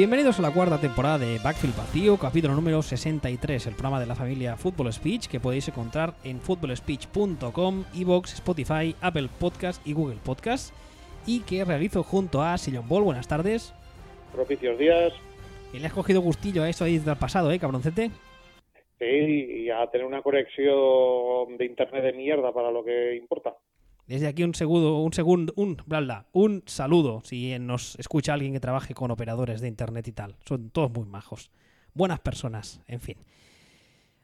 Bienvenidos a la cuarta temporada de Backfield Vacío, capítulo número 63, el programa de la familia Football Speech que podéis encontrar en footballspeech.com, Evox, Spotify, Apple Podcast y Google Podcast y que realizo junto a Sillon Ball. Buenas tardes. Propicios días. Y le has cogido gustillo a eso ahí del pasado, ¿eh, cabroncete? Sí, y a tener una conexión de internet de mierda para lo que importa. Desde aquí un segundo, un segundo, un, bla, un saludo si nos escucha alguien que trabaje con operadores de internet y tal. Son todos muy majos. Buenas personas, en fin.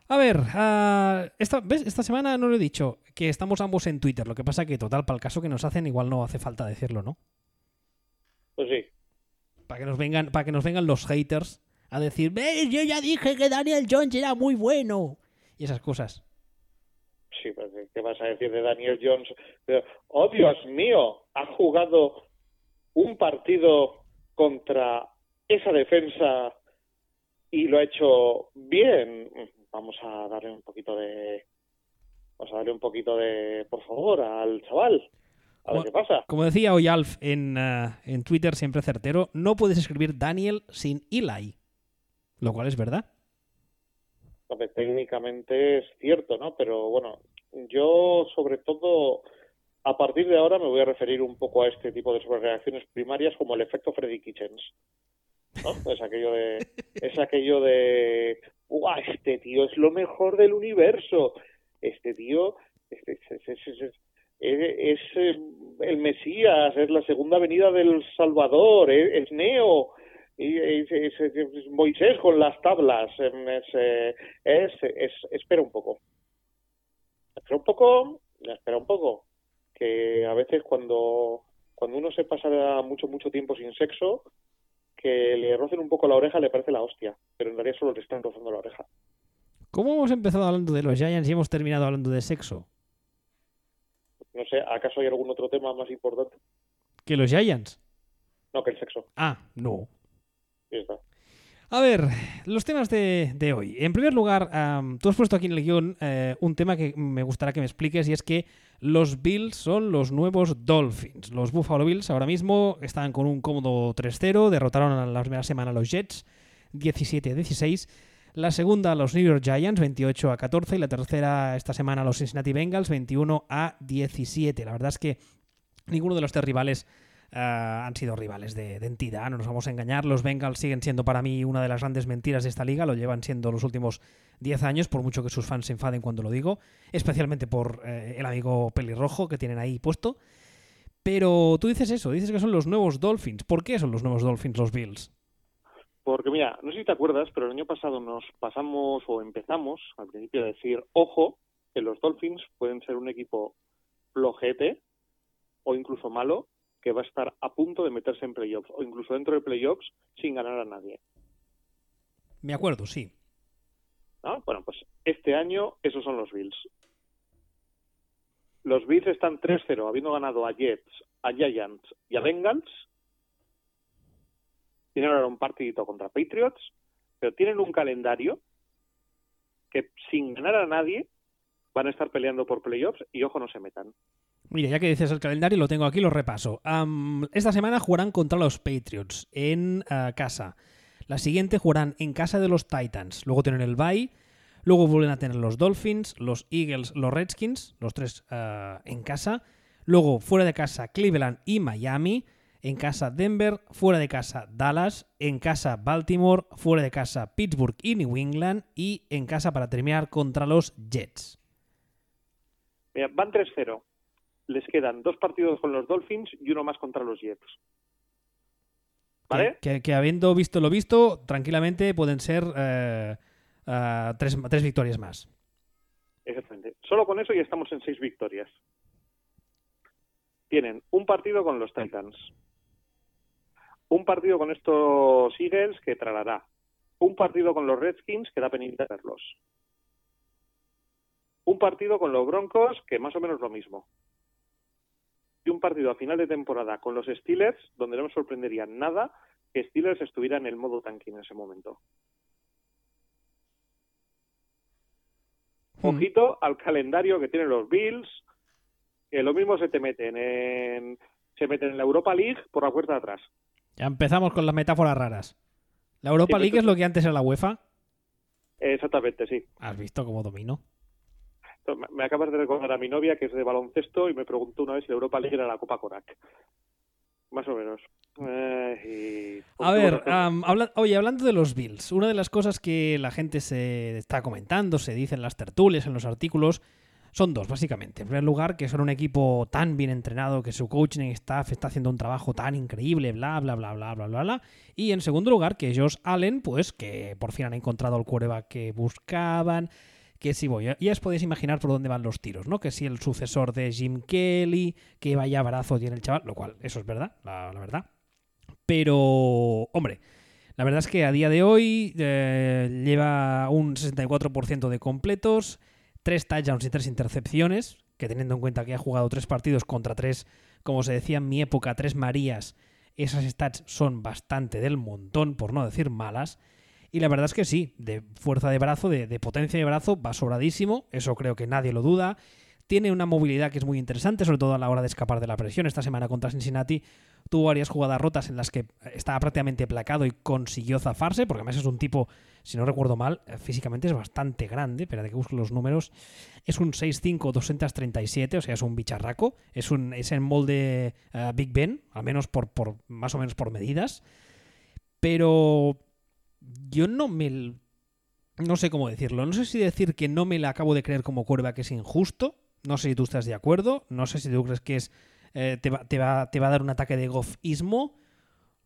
A ver, ah, esta, ¿ves? esta semana no lo he dicho, que estamos ambos en Twitter. Lo que pasa que, total, para el caso que nos hacen, igual no hace falta decirlo, ¿no? Pues sí. Para que nos vengan, para que nos vengan los haters a decir, ¿ves? Yo ya dije que Daniel Jones era muy bueno. Y esas cosas. Sí, pues, ¿qué vas a decir de Daniel Jones? Oh, Dios mío, ha jugado un partido contra esa defensa y lo ha hecho bien. Vamos a darle un poquito de. Vamos a darle un poquito de. Por favor, al chaval. A ver qué pasa. Como decía hoy Alf en, eh, en Twitter, siempre certero, no puedes escribir Daniel sin Eli. Lo cual es verdad técnicamente es cierto, ¿no? Pero bueno, yo sobre todo a partir de ahora me voy a referir un poco a este tipo de sobrereacciones primarias como el efecto Freddy Kitchens. Es aquello de, es aquello de, ¡Uah, este tío es lo mejor del universo! Este tío este, es, es, es, el Mesías, es la segunda venida del Salvador, es, Neo, es, Moisés con las tablas, es, es, espera un poco. Espera un poco, espera un poco, que a veces cuando, cuando uno se pasa mucho, mucho tiempo sin sexo, que le rocen un poco la oreja le parece la hostia, pero en realidad solo le están rozando la oreja. ¿Cómo hemos empezado hablando de los Giants y hemos terminado hablando de sexo? No sé, ¿acaso hay algún otro tema más importante? ¿Que los Giants? No, que el sexo. Ah, no. A ver, los temas de, hoy. En primer lugar, tú has puesto aquí en el guion eh, un tema que me gustaría que me expliques y es que los Bills son los nuevos Dolphins. Los Buffalo Bills ahora mismo están con un cómodo 3-0, derrotaron la primera semana a los Jets 17-16. La segunda a los New York Giants 28 a 14 y la tercera esta semana a los Cincinnati Bengals 21 a 17. La verdad es que ninguno de los tres rivales eh, han sido rivales de, entidad, no nos vamos a engañar. Los Bengals siguen siendo para mí una de las grandes mentiras de esta liga, lo llevan siendo los últimos 10 años, por mucho que sus fans se enfaden cuando lo digo, especialmente por eh, el amigo pelirrojo que tienen ahí puesto. Pero tú dices eso, dices que son los nuevos Dolphins. ¿Por qué son los nuevos Dolphins los Bills? Porque mira, no sé si te acuerdas, pero el año pasado nos pasamos o empezamos al principio a decir, ojo, que los Dolphins pueden ser un equipo flojete o incluso malo, que va a estar a punto de meterse en playoffs o incluso dentro de playoffs sin ganar a nadie. Me acuerdo, sí. Bueno, pues este año esos son los Bills. Los Bills están 3-0, habiendo ganado a Jets, a Giants y a Bengals. Tienen ahora un partidito contra Patriots, pero tienen un calendario que sin ganar a nadie van a estar peleando por playoffs y ojo no se metan. Mira, ya que dices el calendario, lo tengo aquí, lo repaso. esta semana jugarán contra los Patriots en eh, casa. La siguiente jugarán en casa de los Titans. Luego tienen el bye. Luego vuelven a tener los Dolphins, los Eagles, los Redskins, los tres eh, en casa. Luego fuera de casa Cleveland y Miami. En casa Denver, fuera de casa Dallas, en casa Baltimore, fuera de casa Pittsburgh y New England y en casa para terminar contra los Jets. Mira, van 3-0 les quedan dos partidos con los Dolphins y uno más contra los Jets. ¿Vale? Que, habiendo visto lo visto, tranquilamente pueden ser eh, eh, tres, tres victorias más. Exactamente. Solo con eso ya estamos en seis victorias. Tienen un partido con los Titans, un partido con estos Eagles que tralará, un partido con los Redskins que da penita verlos, un partido con los Broncos que más o menos lo mismo, y un partido a final de temporada con los Steelers donde no me sorprendería nada que Steelers estuviera en el modo tanque en ese momento. Hmm. Ojito al calendario que tienen los Bills, que lo mismo se te meten en se meten en la Europa League por la puerta de atrás. Ya empezamos con las metáforas raras. ¿La Europa League es lo que antes era la UEFA? Exactamente, sí. ¿Has visto cómo domino? Me acabas de recordar a mi novia que es de baloncesto y me preguntó una vez si la Europa League era la Copa Corac. Más o menos. Eh, a ver, oye, hablando de los Bills, una de las cosas que la gente se está comentando, se dice en las tertulias, en los artículos, son dos, básicamente. En primer lugar, que son un equipo tan bien entrenado, que su coaching staff está haciendo un trabajo tan increíble, bla, bla, bla, bla, bla, bla, bla. Y en segundo lugar, que Josh Allen, pues que por fin han encontrado el quarterback que buscaban, que si voy, ya os podéis imaginar por dónde van los tiros, ¿no? Que si el sucesor de Jim Kelly, que vaya brazo tiene el chaval, lo cual, eso es verdad, la, verdad. Pero, hombre, la verdad es que a día de hoy eh, lleva un 64% de completos, tres touchdowns y tres intercepciones, que teniendo en cuenta que ha jugado tres partidos contra tres, como se decía en mi época, tres Marías, esas stats son bastante del montón, por no decir malas. Y la verdad es que sí, de fuerza de brazo, de, potencia de brazo, va sobradísimo, eso creo que nadie lo duda. Tiene una movilidad que es muy interesante, sobre todo a la hora de escapar de la presión. Esta semana contra Cincinnati tuvo varias jugadas rotas en las que estaba prácticamente placado y consiguió zafarse, porque además es un tipo, si no recuerdo mal, eh, físicamente es bastante grande. Espérate que busco los números. Es un 6'5, 237, o sea, es un bicharraco. Es, un, es en molde eh, Big Ben, al menos por, por, más o menos por medidas. Pero yo no me... No sé cómo decirlo. No sé si decir que no me la acabo de creer como que es injusto. No sé si tú estás de acuerdo. No sé si tú crees que es eh, te, va, te, va, a dar un ataque de gofismo.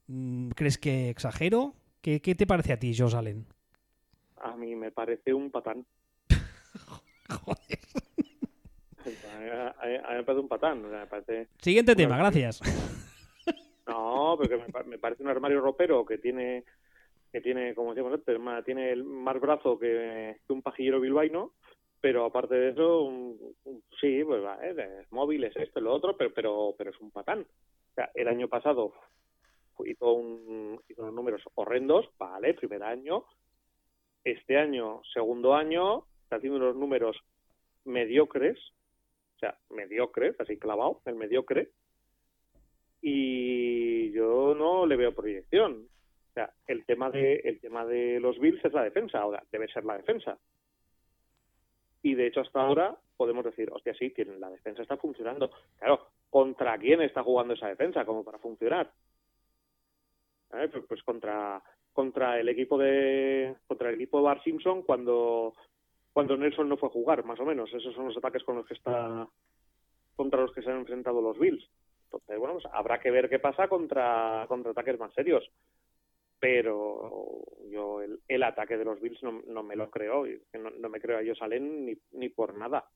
Mm, ¿Crees que exagero? ¿Qué, te parece a ti, Josh Allen? A mí me parece un patán. Joder. A, mí me parece un patán. Siguiente tema, gracias. No, porque me, parece un armario ropero que tiene que tiene, como decíamos antes, tiene más brazo que, un pajillero bilbaíno, pero aparte de eso, sí, pues va, ¿eh? es móvil, es esto, lo otro, pero, pero, pero es un patán. O sea, el año pasado hizo, un, hizo unos números horrendos, vale, primer año. Este año, segundo año, está haciendo unos números mediocres, o sea, mediocres, así clavado, el mediocre. Y yo no le veo proyección. O sea, el tema de, el tema de los Bills es la defensa, ahora debe ser la defensa. Y de hecho hasta ahora podemos decir, hostia, sí, la defensa está funcionando. Claro, ¿contra quién está jugando esa defensa como para funcionar? Pues, pues, contra contra el equipo de contra el equipo de Bar Simpson cuando cuando Nelson no fue a jugar, más o menos. Esos son los ataques con los que está contra los que se han enfrentado los Bills. Entonces, bueno, pues habrá que ver qué pasa contra, contra ataques más serios pero yo el, ataque de los Bills no, me lo creo, no, no, me creo a ellos salen ni, ni por nada.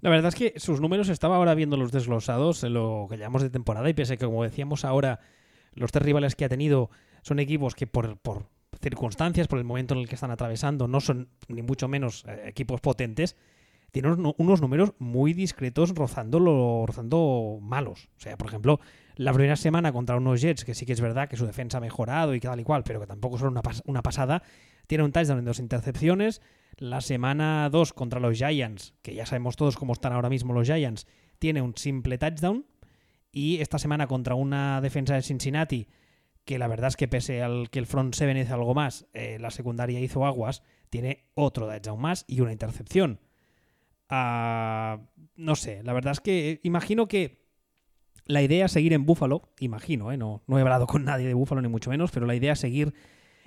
La verdad es que sus números estaba ahora viendo los desglosados en lo que llamamos de temporada y pese que como decíamos ahora los tres rivales que ha tenido son equipos que por, por circunstancias, por el momento en el que están atravesando, no son ni mucho menos eh, equipos potentes, tiene unos, números muy discretos rozando, lo, rozando malos. O sea, por ejemplo, la primera semana contra unos Jets, que sí que es verdad que su defensa ha mejorado y tal y cual, pero que tampoco son una, una pasada, tiene un touchdown en dos intercepciones. La semana 2 contra los Giants, que ya sabemos todos cómo están ahora mismo los Giants, tiene un simple touchdown. Y esta semana contra una defensa de Cincinnati, que la verdad es que pese al que el front seven hizo algo más, eh, la secundaria hizo aguas, tiene otro touchdown más y una intercepción no sé, la verdad es que imagino que la idea es seguir en Búfalo, imagino, ¿eh? no, no he hablado con nadie de Búfalo ni mucho menos, pero la idea es seguir,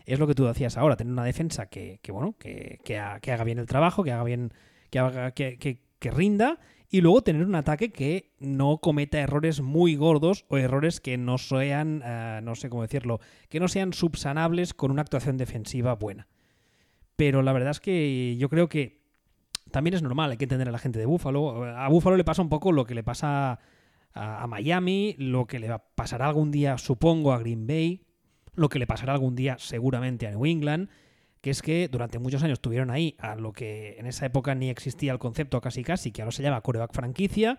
es lo que tú decías ahora, tener una defensa que, bueno, que, que, haga bien el trabajo, que haga bien, que, haga, que, que rinda y luego tener un ataque que no cometa errores muy gordos o errores que no sean, eh, no sé cómo decirlo, que no sean subsanables con una actuación defensiva buena. Pero la verdad es que yo creo que también es normal, hay que entender a la gente de Búfalo. A Búfalo le pasa un poco lo que le pasa a, Miami, lo que le pasará algún día, supongo, a Green Bay, lo que le pasará algún día seguramente a New England, que es que durante muchos años tuvieron ahí a lo que en esa época ni existía el concepto casi casi, que ahora se llama coreback franquicia.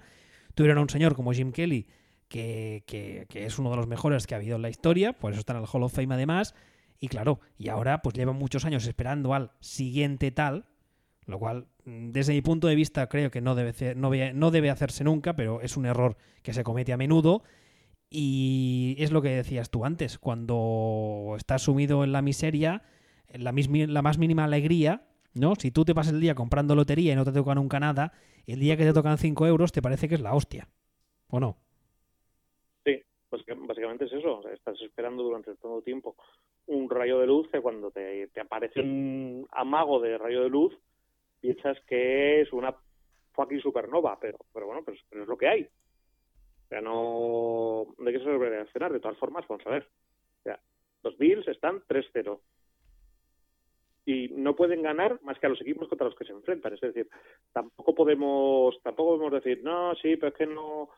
Tuvieron a un señor como Jim Kelly, que, que, que, es uno de los mejores que ha habido en la historia, por eso está en el Hall of Fame además. Y claro, y ahora pues llevan muchos años esperando al siguiente tal, lo cual, mm, desde mi punto de vista, creo que no debe, no, debe hacerse nunca, pero es un error que se comete a menudo. Y es lo que decías tú antes, cuando estás sumido en la miseria, en la, la más mínima alegría, ¿no? Si tú te pasas el día comprando lotería y no te toca nunca nada, el día que te tocan 5 euros te parece que es la hostia. ¿O no? Sí, pues básicamente es eso. estás esperando durante todo tiempo un rayo de luz que cuando te, aparece un amago de rayo de luz piensas que es una fucking supernova, pero, pero bueno, pero, es lo que hay. O sea, no, de qué se debe reaccionar. De todas formas, vamos a ver. O sea, los Bills están 3-0 y no pueden ganar más que a los equipos contra los que se enfrentan. Es decir, tampoco podemos, tampoco podemos decir, no, sí, pero es que no,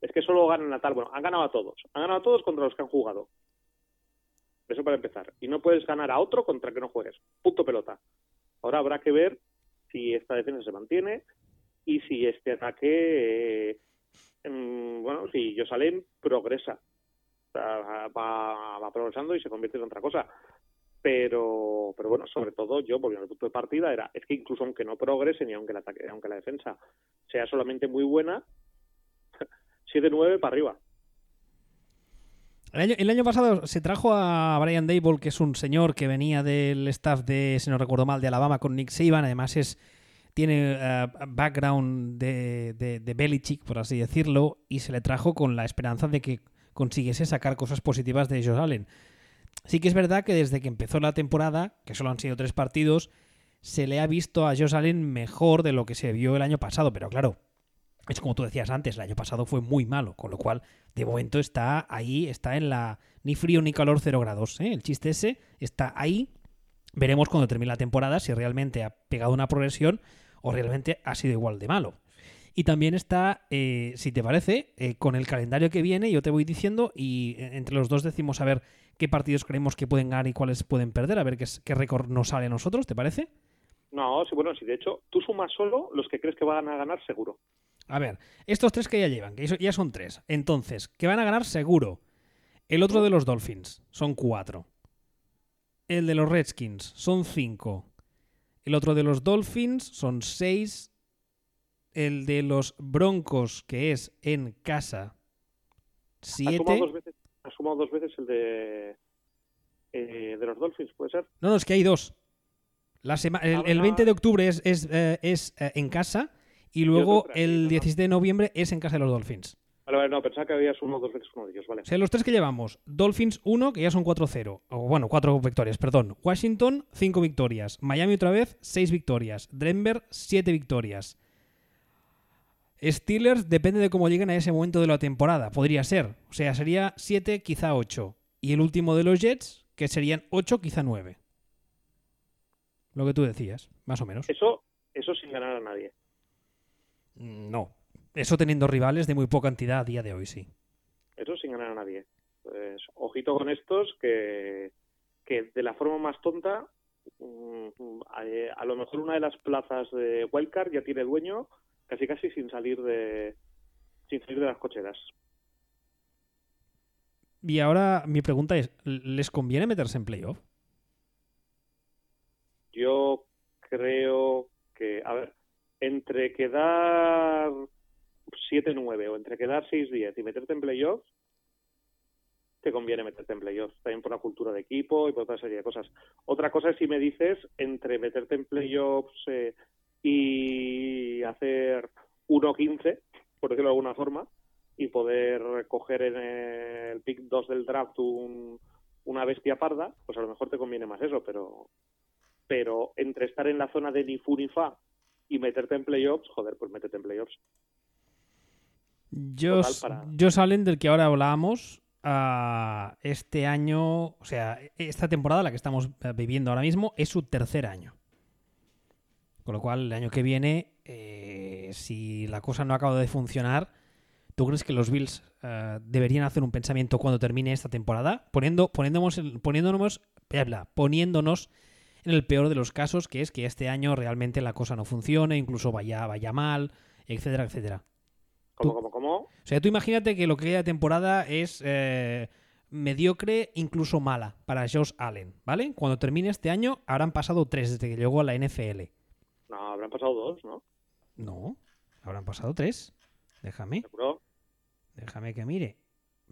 es que solo ganan a tal. Bueno, han ganado a todos. Han ganado a todos contra los que han jugado. Eso para empezar. Y no puedes ganar a otro contra que no juegues. Punto pelota. Ahora habrá que ver si esta defensa se mantiene y si este ataque, eh, bueno, si Josalem progresa. va, va progresando y se convierte en otra cosa pero pero bueno sobre todo yo porque el punto de partida era es que incluso aunque no progresen y aunque el ataque aunque la defensa sea solamente muy buena 7-9 para arriba el año, el año, pasado se trajo a Brian Dable, que es un señor que venía del staff de, si no recuerdo mal, de Alabama con Nick Saban. Además es tiene uh, background de, de, Belichick, por así decirlo, y se le trajo con la esperanza de que consiguiese sacar cosas positivas de Josh Allen. Sí que es verdad que desde que empezó la temporada, que solo han sido tres partidos, se le ha visto a Josh Allen mejor de lo que se vio el año pasado, pero claro, es como tú decías antes, el año pasado fue muy malo, con lo cual de momento está ahí, está en la ni frío ni calor cero grados. ¿eh? El chiste ese está ahí. Veremos cuando termine la temporada si realmente ha pegado una progresión o realmente ha sido igual de malo. Y también está, eh, si te parece, eh, con el calendario que viene, yo te voy diciendo y entre los dos decimos a ver qué partidos creemos que pueden ganar y cuáles pueden perder, a ver qué, qué récord nos sale a nosotros, ¿te parece? No, sí, bueno, sí, de hecho, tú sumas solo los que crees que van a ganar seguro. A ver, estos tres que ya llevan, que ya son tres. Entonces, que van a ganar seguro. El otro de los Dolphins son cuatro. El de los Redskins son cinco. El otro de los Dolphins son seis. El de los Broncos, que es en casa, siete ha sumado dos veces el de, eh, de los Dolphins, ¿puede ser? No, no, es que hay dos. La el, 20 de octubre es, es, eh, es eh, en casa y luego el 17 de noviembre es en casa de los Dolphins. Vale, vale, no, pensaba que había sumado dos veces uno de ellos, vale. O sea, los tres que llevamos, Dolphins 1, que ya son 4-0, o bueno, 4 victorias, perdón. Washington, 5 victorias. Miami otra vez, 6 victorias. Denver, 7 victorias. Steelers depende de cómo lleguen a ese momento de la temporada. Podría ser. O sea, sería 7, quizá 8. Y el último de los Jets, que serían 8, quizá 9. Lo que tú decías, más o menos. Eso, eso sin ganar a nadie. Mm, no. Eso teniendo rivales de muy poca entidad a día de hoy, sí. Eso sin ganar a nadie. Pues ojito con estos que, que de la forma más tonta, mm, a, lo mejor una de las plazas de Wildcard ya tiene dueño casi casi sin salir de sin salir de las cocheras. Y ahora mi pregunta es, ¿les conviene meterse en playoff? Yo creo que, a ver, entre quedar 7-9 o entre quedar 6-10 y meterte en playoff, te conviene meterte en playoffs, también por la cultura de equipo y por otra serie de cosas. Otra cosa es si me dices entre meterte en playoffs eh, y hacer 1-15, por decirlo de alguna forma, y poder coger en el pick 2 del draft una bestia parda, pues a lo mejor te conviene más eso, pero pero entre estar en la zona de ni fu ni fa y meterte en playoffs, joder, pues métete en playoffs. Yo, yo salen del que ahora hablábamos, a este año, o sea, esta temporada, la que estamos viviendo ahora mismo, es su tercer año. Con lo cual, el año que viene, eh, si la cosa no acaba de funcionar, ¿tú crees que los Bills eh, deberían hacer un pensamiento cuando termine esta temporada? Poniendo, poniéndonos, poniéndonos, poniéndonos en el peor de los casos, que es que este año realmente la cosa no funcione, incluso vaya, vaya mal, etcétera, etcétera. ¿Cómo, cómo, cómo? O sea, tú imagínate que lo que queda de temporada es eh, mediocre, incluso mala para Josh Allen, ¿vale? Cuando termine este año habrán pasado tres desde que llegó a la NFL. No, habrán pasado dos, ¿no? No, habrán pasado tres. Déjame. ¿Seguro? Déjame que mire.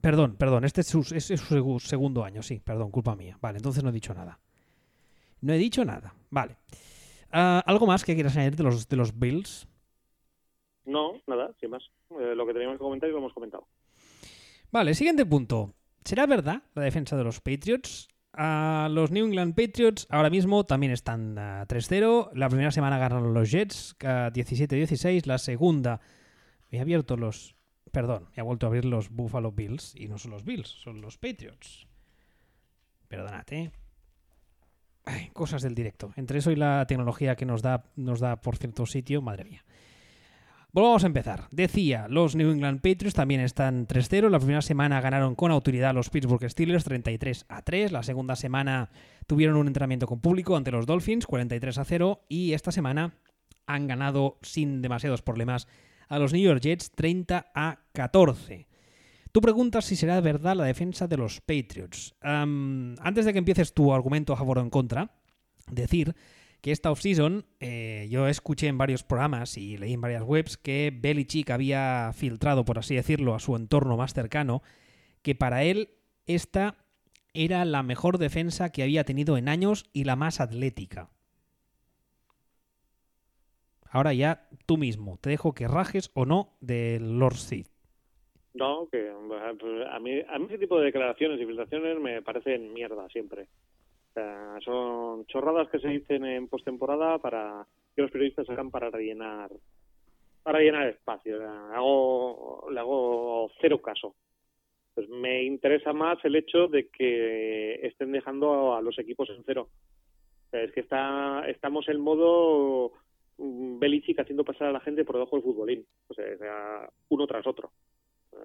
Perdón, perdón, este es su, es su segundo año, sí, perdón, culpa mía. Vale, entonces no he dicho nada. No he dicho nada, vale. Ah, ¿Algo más que quieras añadir de los, de los Bills? No, nada, sin más. Eh, lo que teníamos que comentar y lo hemos comentado. Vale, siguiente punto. ¿Será verdad la defensa de los Patriots? A los New England Patriots ahora mismo también están a 3-0. La primera semana ganaron los Jets 17-16. La segunda, me he abierto los. Perdón, me ha vuelto a abrir los Buffalo Bills. Y no son los Bills, son los Patriots. Perdonad, ¿eh? Cosas del directo. Entre eso y la tecnología que nos da, nos da por cierto sitio, madre mía. Volvamos a empezar. Decía, los New England Patriots también están 3-0. La primera semana ganaron con autoridad los Pittsburgh Steelers 33 a 3. La segunda semana tuvieron un entrenamiento con público ante los Dolphins 43 a 0. Y esta semana han ganado sin demasiados problemas a los New York Jets 30 a 14. Tú preguntas si será verdad la defensa de los Patriots. antes de que empieces tu argumento a favor o en contra, decir que esta offseason eh, yo escuché en varios programas y leí en varias webs que Belichick había filtrado, por así decirlo, a su entorno más cercano, que para él esta era la mejor defensa que había tenido en años y la más atlética. Ahora ya tú mismo, te dejo que rajes o no del Lord Sith. No, que a mí, a ese tipo de declaraciones y filtraciones me parecen mierda siempre son chorradas que se dicen en postemporada para que los periodistas hagan para rellenar para rellenar espacio. Hago, le hago cero caso. Pues me interesa más el hecho de que estén dejando a los equipos en cero. es que está, estamos en modo mm, Belichick haciendo pasar a la gente por debajo del futbolín. O sea, uno tras otro.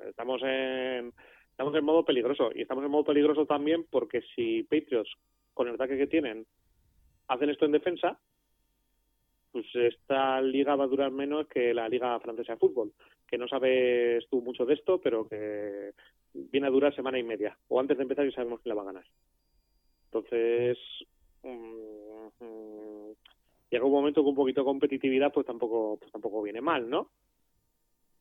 Estamos en, estamos en modo peligroso. Y estamos en modo peligroso también porque si Patriots con el ataque que tienen, hacen esto en defensa, pues esta liga va a durar menos que la liga francesa de fútbol, que no sabes tú mucho de esto, pero que viene a durar semana y media, o antes de empezar y sabemos quién la va a ganar. Entonces, mm, llega un momento que un poquito de competitividad pues tampoco, pues tampoco viene mal, ¿no?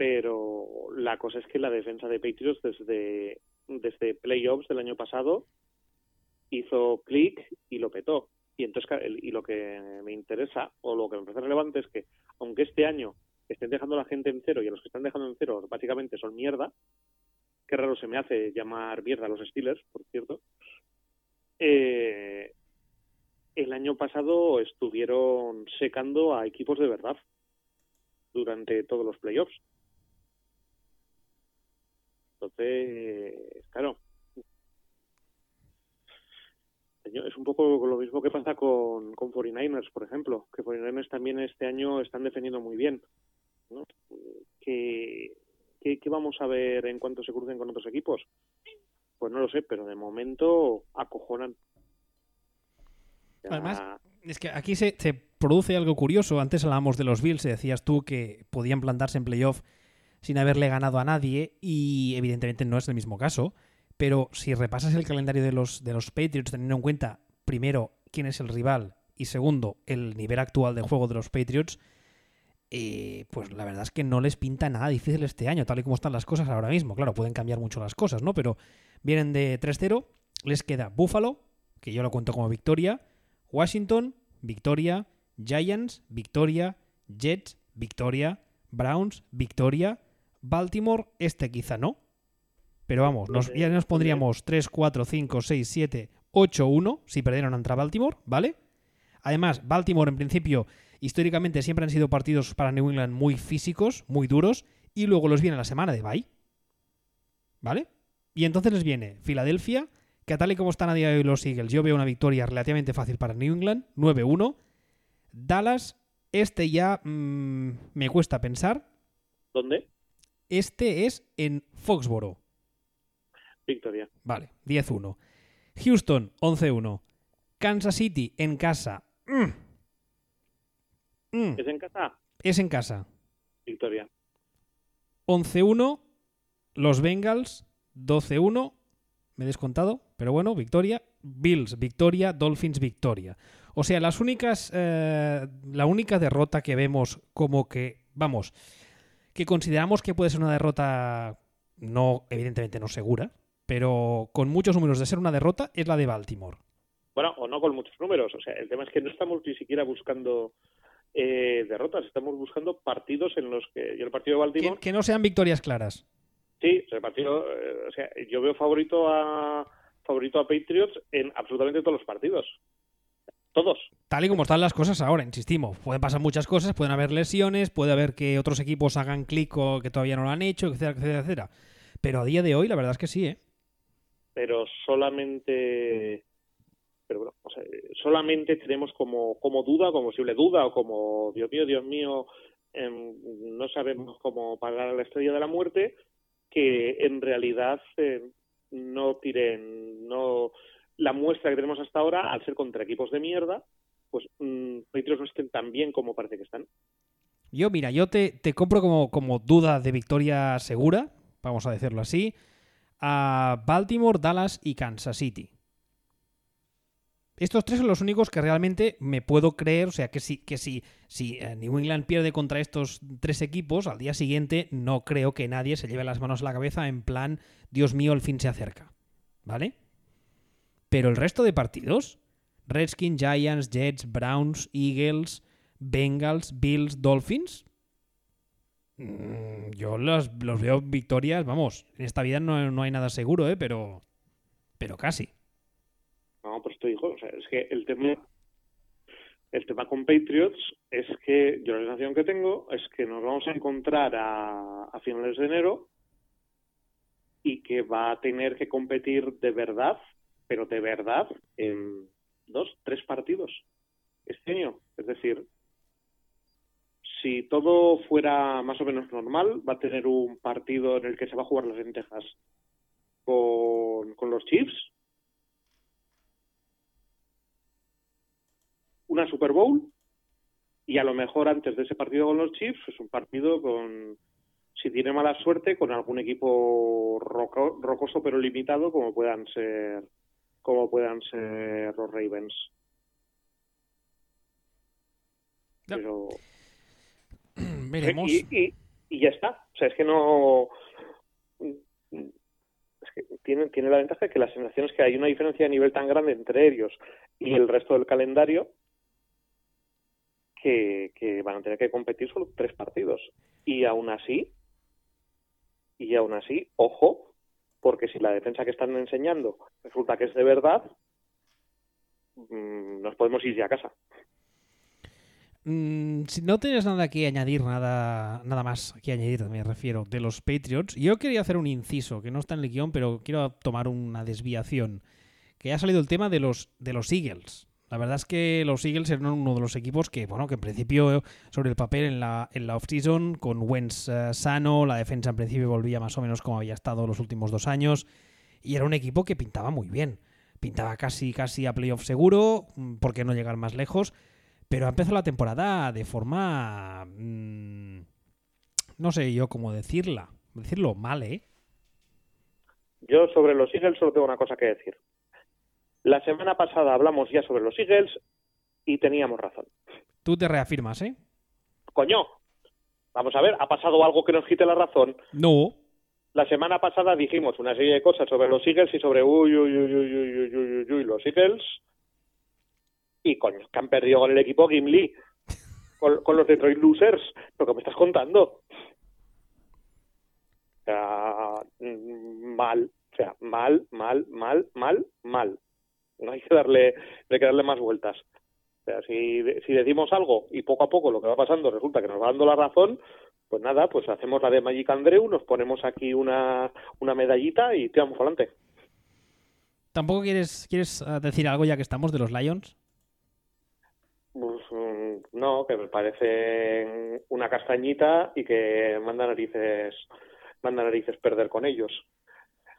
Pero la cosa es que la defensa de Patriots desde, desde playoffs del año pasado hizo clic y lo petó. Y entonces y lo que me interesa o lo que me parece relevante es que aunque este año estén dejando a la gente en cero y a los que están dejando en cero básicamente son mierda, qué raro se me hace llamar mierda a los Steelers, por cierto. Eh, el año pasado estuvieron secando a equipos de verdad durante todos los playoffs. Entonces, claro, es un poco lo mismo que pasa con, con 49ers, por ejemplo, que 49ers también este año están defendiendo muy bien. ¿no? ¿Qué, vamos a ver en cuanto se crucen con otros equipos? Pues no lo sé, pero de momento acojonan. Además, es que aquí se, se, produce algo curioso. Antes hablábamos de los Bills y decías tú que podían plantarse en playoff sin haberle ganado a nadie y evidentemente no es el mismo caso. Pero si repasas el calendario de los, de los Patriots, teniendo en cuenta, primero, quién es el rival y segundo, el nivel actual de juego de los Patriots, eh, pues la verdad es que no les pinta nada difícil este año, tal y como están las cosas ahora mismo. Claro, pueden cambiar mucho las cosas, ¿no? Pero vienen de 3-0, les queda Buffalo, que yo lo cuento como victoria, Washington, victoria, Giants, victoria, Jets, victoria, Browns, victoria, Baltimore, este quizá no, pero vamos, ya nos pondríamos 3, 4, 5, 6, 7, 8, 1 si perdieron contra Baltimore, ¿vale? Además, Baltimore en principio, históricamente siempre han sido partidos para New England muy físicos, muy duros, y luego los viene la semana de bye, ¿vale? Y entonces les viene Filadelfia, que a tal y como están a día de hoy los Eagles, yo veo una victoria relativamente fácil para New England, 9-1. Dallas, este ya mm, me cuesta pensar. ¿Dónde? Este es en Foxboro. Victoria. Vale, 10-1. Houston, 11-1. Kansas City, en casa. Mm. Mm. ¿Es en casa? Es en casa. Victoria. 11-1. Los Bengals, 12-1. Me he descontado, pero bueno, victoria. Bills, victoria. Dolphins, victoria. O sea, las únicas. Eh, la única derrota que vemos como que. Vamos. Que consideramos que puede ser una derrota no, evidentemente no segura, pero con muchos números de ser una derrota, es la de Baltimore. Bueno, o no con muchos números. O sea, el tema es que no estamos ni siquiera buscando eh, derrotas, estamos buscando partidos en los que. Yo el partido de Baltimore. Que, no sean victorias claras. Sí, el partido. Eh, o sea, yo veo favorito a favorito a Patriots en absolutamente todos los partidos. Todos. Tal y como están las cosas ahora, insistimos. Pueden pasar muchas cosas, pueden haber lesiones, puede haber que otros equipos hagan clic o que todavía no lo han hecho, etcétera, etcétera, etcétera. Pero a día de hoy, la verdad es que sí, ¿eh? Pero solamente pero bueno, solamente tenemos como, como duda, como posible duda, o como Dios mío, Dios mío, em, no sabemos cómo pagar a la estrella de la muerte, que en realidad eh, no tiren, no la muestra que tenemos hasta ahora, al ser contra equipos de mierda, pues mmm, no estén tan bien como parece que están. Yo, mira, yo te, compro como, como duda de victoria segura, vamos a decirlo así, a Baltimore, Dallas y Kansas City. Estos tres son los únicos que realmente me puedo creer, o sea, que si, que si, si eh, New England pierde contra estos tres equipos, al día siguiente no creo que nadie se lleve las manos a la cabeza en plan, Dios mío, el fin se acerca. ¿Vale? Pero el resto de partidos, Redskins, Giants, Jets, Browns, Eagles, Bengals, Bills, Dolphins, mm, yo los, veo victorias, vamos, en esta vida no, no hay nada seguro, ¿eh? pero, pero casi. No, pues esto dijo, o sea, es que el tema el tema con Patriots es que yo la sensación que tengo es que nos vamos a encontrar a finales de enero y que va a tener que competir de verdad, pero de verdad, en dos, tres partidos este año. Es decir, si todo fuera más o menos normal, va a tener un partido en el que se va a jugar las lentejas con, con los Chiefs, una Super Bowl y a lo mejor antes de ese partido con los Chiefs es un partido con, si tiene mala suerte, con algún equipo rocoso pero limitado como puedan ser como puedan ser los Ravens. Pero veremos. Y, y, ya está. O sea, es que no es que tiene, tiene la ventaja de que la sensación es que hay una diferencia a nivel tan grande entre ellos y el resto del calendario que, van a tener que competir solo tres partidos. Y aún así, y aún así, ojo, porque si la defensa que están enseñando resulta que es de verdad, mm, nos podemos ir ya a casa. Mm, si no tienes nada que añadir, nada, nada más que añadir, me refiero, de los Patriots, yo quería hacer un inciso, que no está en el guion, pero quiero tomar una desviación. Que ha salido el tema de los, de los Eagles. La verdad es que los Eagles eran uno de los equipos que, bueno, que en principio sobre el papel en la, en la off-season, con Wentz eh, sano, la defensa en principio volvía más o menos como había estado los últimos dos años, y era un equipo que pintaba muy bien. Pintaba casi, casi a playoff seguro, mm, porque no llegar más lejos, pero ha empezado la temporada de forma... Mm, no sé yo cómo decirla, decirlo mal, ¿eh? Yo sobre los Eagles solo tengo una cosa que decir. La semana pasada hablamos ya sobre los Eagles y teníamos razón. Tú te reafirmas, ¿eh? Coño, vamos a ver, ¿ha pasado algo que nos quite la razón? No. La semana pasada dijimos una serie de cosas sobre los Eagles y sobre uy, uy, uy, uy, uy, uy, uy, los Eagles. Y coño, que han perdido con el equipo Gimli, con, con los Detroit Losers. ¿Lo que me estás contando? O sea, mm, mal, o sea, mal, mal, mal, mal, mal no hay que darle, hay que darle más vueltas. O sea, si, si decimos algo y poco a poco lo que va pasando resulta que nos va dando la razón, pues nada, pues hacemos la de Magic Andreu, nos ponemos aquí una, una medallita y tiramos adelante. ¿Tampoco quieres, quieres ah, decir algo ya que estamos de los Lions? Pues, mm, no, que me parece una castañita y que manda narices, manda narices perder con ellos.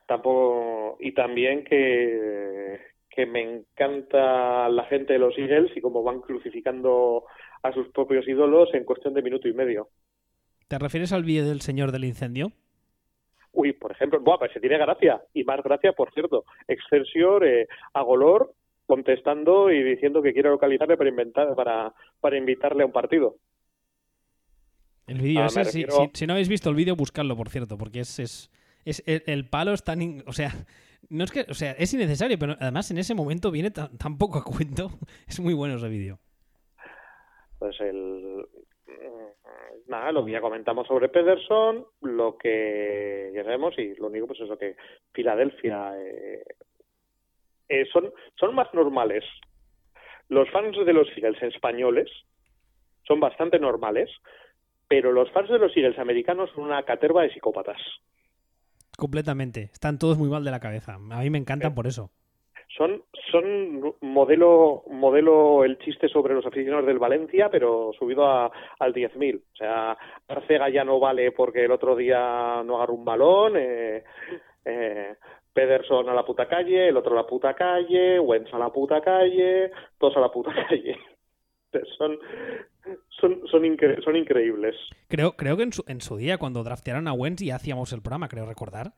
Tampoco, y también que, que me encanta la gente de los Eagles y cómo van crucificando a sus propios ídolos en cuestión de minuto y medio. ¿Te refieres al vídeo del señor del incendio? Uy, por ejemplo, buah, pues se tiene gracia. Y más gracia, por cierto. Excelsior, eh, Agolor, contestando y diciendo que quiere localizarle para, inventar, para, para invitarle a un partido. El vídeo ah, ese, si, no habéis visto el vídeo, buscadlo, por cierto, porque es, es, Es, el, palo es tan... o sea, no es que... O sea, es innecesario, pero además en ese momento viene tan, poco a cuento. Es muy bueno ese vídeo. Pues el... Mm, nada, lo que ya comentamos sobre Pederson, lo que ya sabemos y lo único pues eso que Filadelfia eh, eh, son, son más normales. Los fans de los Eagles españoles son bastante normales, pero los fans de los Eagles americanos son una caterva de psicópatas. Completamente. Están todos muy mal de la cabeza. A mí me encantan eh, por eso. Son, son modelo, modelo el chiste sobre los aficionados del Valencia, pero subido a, al 10.000. O sea, Arcega ya no vale porque el otro día no agarró un balón. Eh, eh, Pederson a la puta calle, el otro a la puta calle, Wentz a la puta calle, todos a la puta calle. Son, son, son, increíbles. Creo, creo que en su, en su día, cuando draftearon a Wentz, ya hacíamos el programa, creo recordar.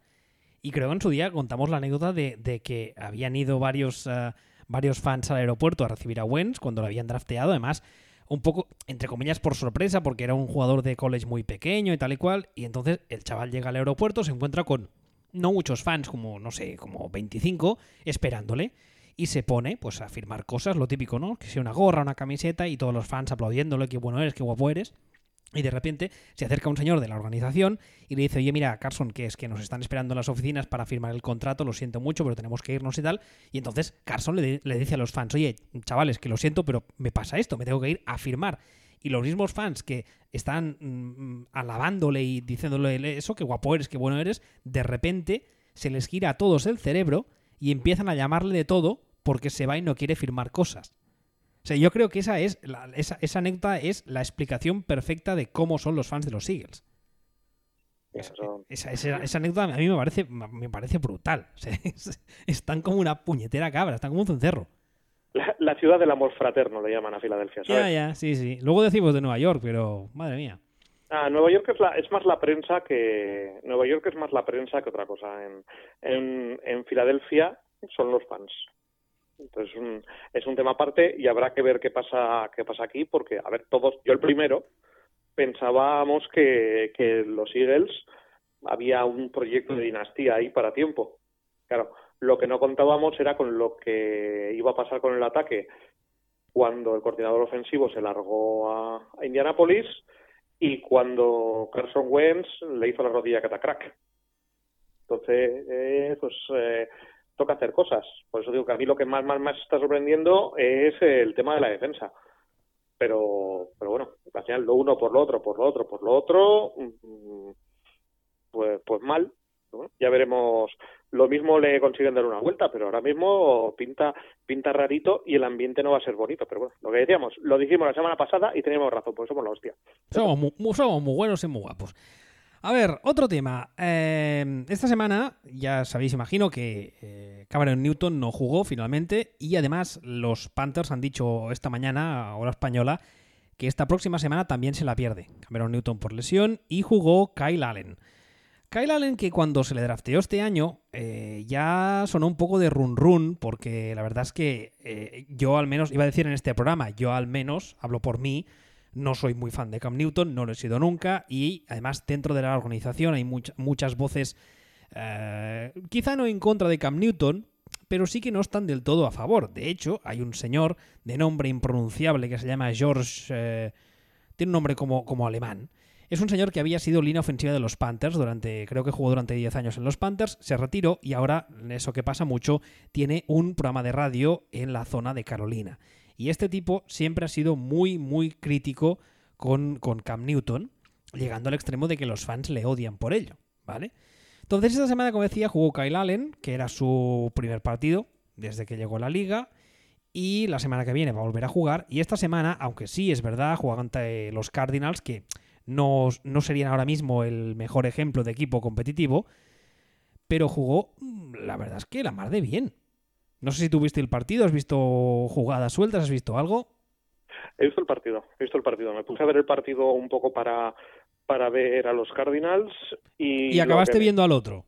Y creo que en su día contamos la anécdota de, de que habían ido varios, eh, varios fans al aeropuerto a recibir a Wentz cuando lo habían drafteado. Además, un poco, entre comillas, por sorpresa, porque era un jugador de college muy pequeño y tal y cual. Y entonces el chaval llega al aeropuerto, se encuentra con no muchos fans, como, no sé, como 25, esperándole y se pone pues a firmar cosas, lo típico, ¿no? Que sea una gorra, una camiseta y todos los fans aplaudiéndole, qué bueno eres, qué guapo eres. Y de repente se acerca un señor de la organización y le dice, oye, mira, Carson, que es que nos están esperando en las oficinas para firmar el contrato, lo siento mucho, pero tenemos que irnos y tal. Y entonces Carson le, dice a los fans, oye, chavales, que lo siento, pero me pasa esto, me tengo que ir a firmar. Y los mismos fans que están mm, alabándole y diciéndole eso, que guapo eres, qué bueno eres, de repente se les gira a todos el cerebro y empiezan a llamarle de todo porque se va y no quiere firmar cosas. O sea, yo creo que esa es esa, esa, anécdota es la explicación perfecta de cómo son los fans de los Eagles. Esa, esa, anécdota a mí me parece, me parece brutal. están como una puñetera cabra, están como un cencerro. La, ciudad del amor fraterno le llaman a Filadelfia, Ya, ya, sí, sí. Luego decimos de Nueva York, pero madre mía. Ah, Nueva York es, la, es más la prensa que Nueva York es más la prensa que otra cosa. En, en, en Filadelfia son los fans. Entonces un, es un tema aparte y habrá que ver qué pasa qué pasa aquí porque a ver todos yo el primero pensábamos que, que los Eagles había un proyecto de dinastía ahí para tiempo. Claro, lo que no contábamos era con lo que iba a pasar con el ataque cuando el coordinador ofensivo se largó a, a Indianapolis y cuando Carson Wentz le hizo la rodilla catacrack. Entonces, eh, pues eh, toca hacer cosas. Por eso digo que a mí lo que más, más, más está sorprendiendo es el tema de la defensa. Pero, pero bueno, al final lo uno por lo otro, por lo otro, por lo otro, mm, pues, pues mal. Ya veremos. Lo mismo le consiguen dar una vuelta, pero ahora mismo pinta, pinta rarito y el ambiente no va a ser bonito. Pero bueno, lo que decíamos, lo dijimos la semana pasada y teníamos razón, pues somos la hostia. Somos somos muy buenos y muy guapos. A ver, otro tema. Em, esta semana, ya sabéis, imagino que eh, Cameron Newton no jugó finalmente y además los Panthers han dicho esta mañana, a hora española, que esta próxima semana también se la pierde. Cameron Newton por lesión y jugó Kyle Allen. Kyle Allen que cuando se le drafteó este año eh, ya sonó un poco de run run porque la verdad es que eh, yo al menos, iba a decir en este programa, yo al menos, hablo por mí, no soy muy fan de Cam Newton, no lo he sido nunca y además dentro de la organización hay muchas voces, eh, quizá no en contra de Cam Newton, pero sí que no están del todo a favor. De hecho, hay un señor de nombre impronunciable que se llama George... Eh, tiene un nombre como, como alemán. Es un señor que había sido línea ofensiva de los Panthers durante, creo que jugó durante 10 años en los Panthers, se retiró y ahora, eso que pasa mucho, tiene un programa de radio en la zona de Carolina. Y este tipo siempre ha sido muy, muy crítico con, con Cam Newton, llegando al extremo de que los fans le odian por ello, ¿vale? Entonces esta semana, como decía, jugó Kyle Allen, que era su primer partido desde que llegó a la liga, y la semana que viene va a volver a jugar, y esta semana, aunque sí es verdad, juega ante los Cardinals, que no, no serían ahora mismo el mejor ejemplo de equipo competitivo, pero jugó, mm, la verdad es que la mar de bien. No sé si tú viste el partido, has visto jugadas sueltas, has visto algo. He visto el partido, he visto el partido. Me puse a ver el partido un poco para, para ver a los Cardinals y... Y acabaste viendo al otro.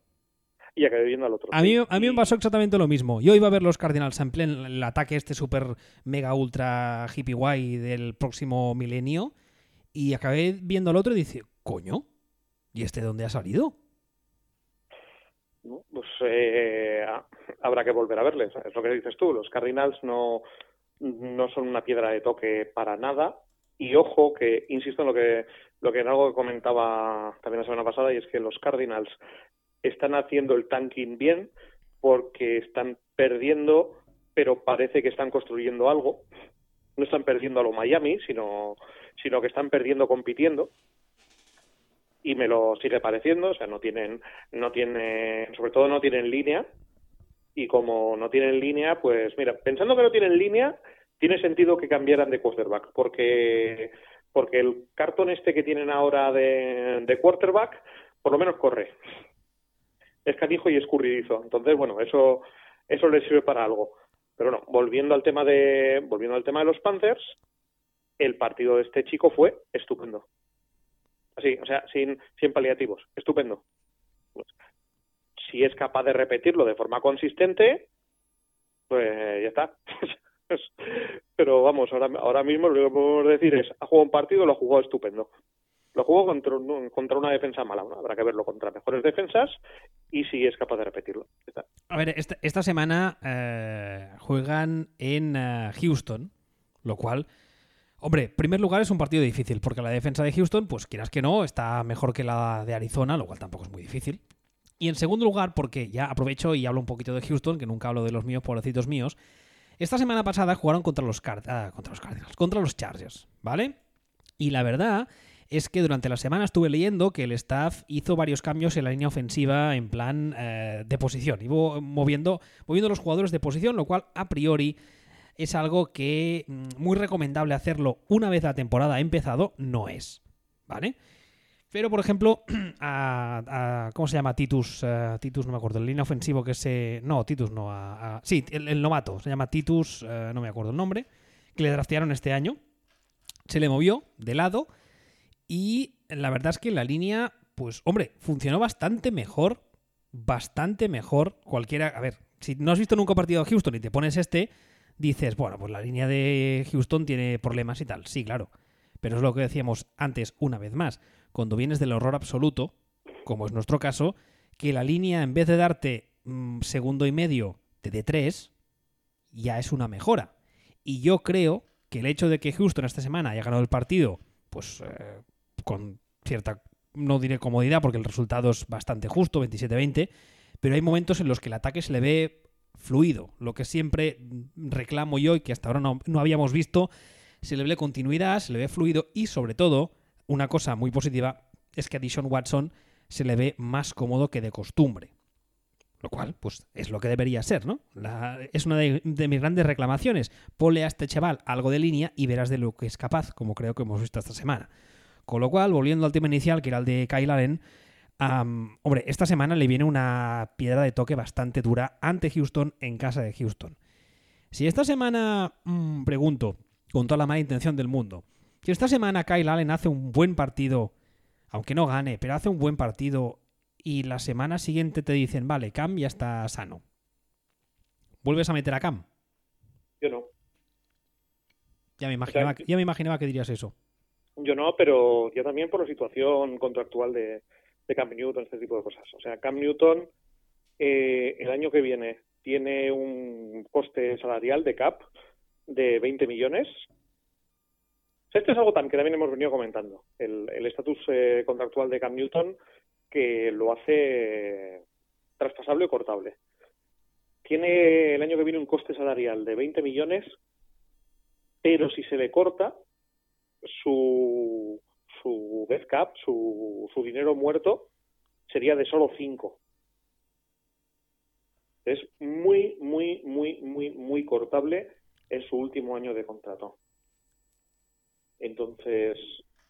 Y acabé viendo al otro. A mí, a mí me pasó exactamente lo mismo. Yo iba a ver los Cardinals en pleno el ataque este super mega ultra hippie guay del próximo milenio y acabé viendo al otro y dice, coño, ¿y este de dónde ha salido? pues eh, habrá que volver a verles. Es lo que dices tú, los Cardinals no, no son una piedra de toque para nada. Y ojo que, insisto en lo que, lo que en algo que comentaba también la semana pasada, y es que los Cardinals están haciendo el tanking bien porque están perdiendo, pero parece que están construyendo algo. No están perdiendo a lo Miami, sino, sino que están perdiendo compitiendo y me lo sigue pareciendo, o sea, no tienen, no tienen, sobre todo no tienen línea, y como no tienen línea, pues mira, pensando que no tienen línea, tiene sentido que cambiaran de quarterback, porque, porque el cartón este que tienen ahora de, quarterback, por lo menos corre. Es canijo y escurridizo. Entonces, bueno, eso, eso les sirve para algo. Pero no, volviendo al tema de, volviendo al tema de los Panthers, el partido de este chico fue estupendo. Así, o sea, sin, sin paliativos. Estupendo. Si es capaz de repetirlo de forma consistente, pues ya está. Pero vamos, ahora, ahora mismo lo que podemos decir es, ha jugado un partido, lo ha jugado estupendo. Lo jugó contra, contra una defensa mala, habrá que verlo contra mejores defensas y si es capaz de repetirlo. A ver, esta, semana eh, juegan en eh, Houston, lo cual Hombre, primer lugar es un partido difícil, porque la defensa de Houston, pues quieras que no, está mejor que la de Arizona, lo cual tampoco es muy difícil. Y en segundo lugar, porque ya aprovecho y hablo un poquito de Houston, que nunca hablo de los míos, pobrecitos míos. Esta semana pasada jugaron contra los, ah, contra los Cardinals, contra los Chargers, ¿vale? Y la verdad es que durante la semana estuve leyendo que el staff hizo varios cambios en la línea ofensiva en plan eh, de posición. Iba moviendo, moviendo los jugadores de posición, lo cual a priori es algo que mm, muy recomendable hacerlo una vez la temporada ha empezado, no es. ¿Vale? Pero, por ejemplo, a, ¿cómo se llama? Titus, eh, Titus, no me acuerdo, el línea ofensivo que se... No, Titus no, a, sí, el, novato, se llama Titus, eh, no me acuerdo el nombre, que le draftearon este año. Se le movió de lado y la verdad es que la línea, pues, hombre, funcionó bastante mejor, bastante mejor cualquiera... A ver, si no has visto nunca un partido de Houston y te pones este, dices, bueno, pues la línea de Houston tiene problemas y tal. Sí, claro. Pero es lo que decíamos antes, una vez más. Cuando vienes del horror absoluto, como es nuestro caso, que la línea, en vez de darte mm, segundo y medio, te dé tres, ya es una mejora. Y yo creo que el hecho de que Houston esta semana haya ganado el partido, pues eh, con cierta, no diré comodidad, porque el resultado es bastante justo, 27-20, pero hay momentos en los que el ataque se le ve fluido, lo que siempre reclamo yo y que hasta ahora no, habíamos visto, se le ve continuidad, se le ve fluido y sobre todo, una cosa muy positiva es que a Dishon Watson se le ve más cómodo que de costumbre. Lo cual, pues, es lo que debería ser, ¿no? es una de, mis grandes reclamaciones. Pole a este chaval algo de línea y verás de lo que es capaz, como creo que hemos visto esta semana. Con lo cual, volviendo al tema inicial, que era el de Kyle Allen, hombre, esta semana le viene una piedra de toque bastante dura ante Houston en casa de Houston. Si esta semana, mm, pregunto, con toda la mala intención del mundo, si esta semana Kyle Allen hace un buen partido, aunque no gane, pero hace un buen partido y la semana siguiente te dicen, vale, Cam ya está sano, ¿vuelves a meter a Cam? Yo no. Ya me imaginaba, ya me imaginaba que dirías eso. Yo no, pero yo también por la situación contractual de, de Cam Newton, este tipo de cosas. O sea, Cam Newton eh, el año que viene tiene un coste salarial de cap de 20 millones. Esto es algo que también hemos venido comentando. El estatus eh, contractual de Cam Newton que lo hace traspasable o cortable. Tiene el año que viene un coste salarial de 20 millones, pero si se le corta, su, su death cap, su, su dinero muerto, sería de solo 5. Es muy, muy, muy, muy, muy cortable en su último año de contrato. Entonces,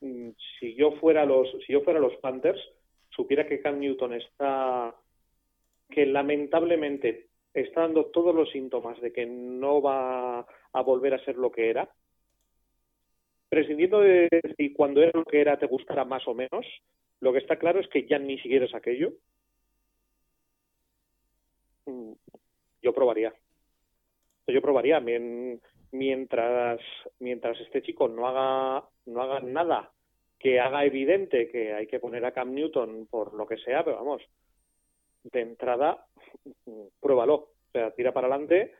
mm, si yo fuera los, si yo fuera los Panthers, supiera que Cam Newton está, que lamentablemente está dando todos los síntomas de que no va a volver a ser lo que era, prescindiendo de si cuando era lo que era te gustara más o menos, lo que está claro es que ya ni siquiera es aquello. Mm, yo probaría. Yo probaría mientras mientras este chico no haga no haga nada que haga evidente que hay que poner a Cam Newton por lo que sea, pero vamos, de entrada, pruébalo. O sea, tira para adelante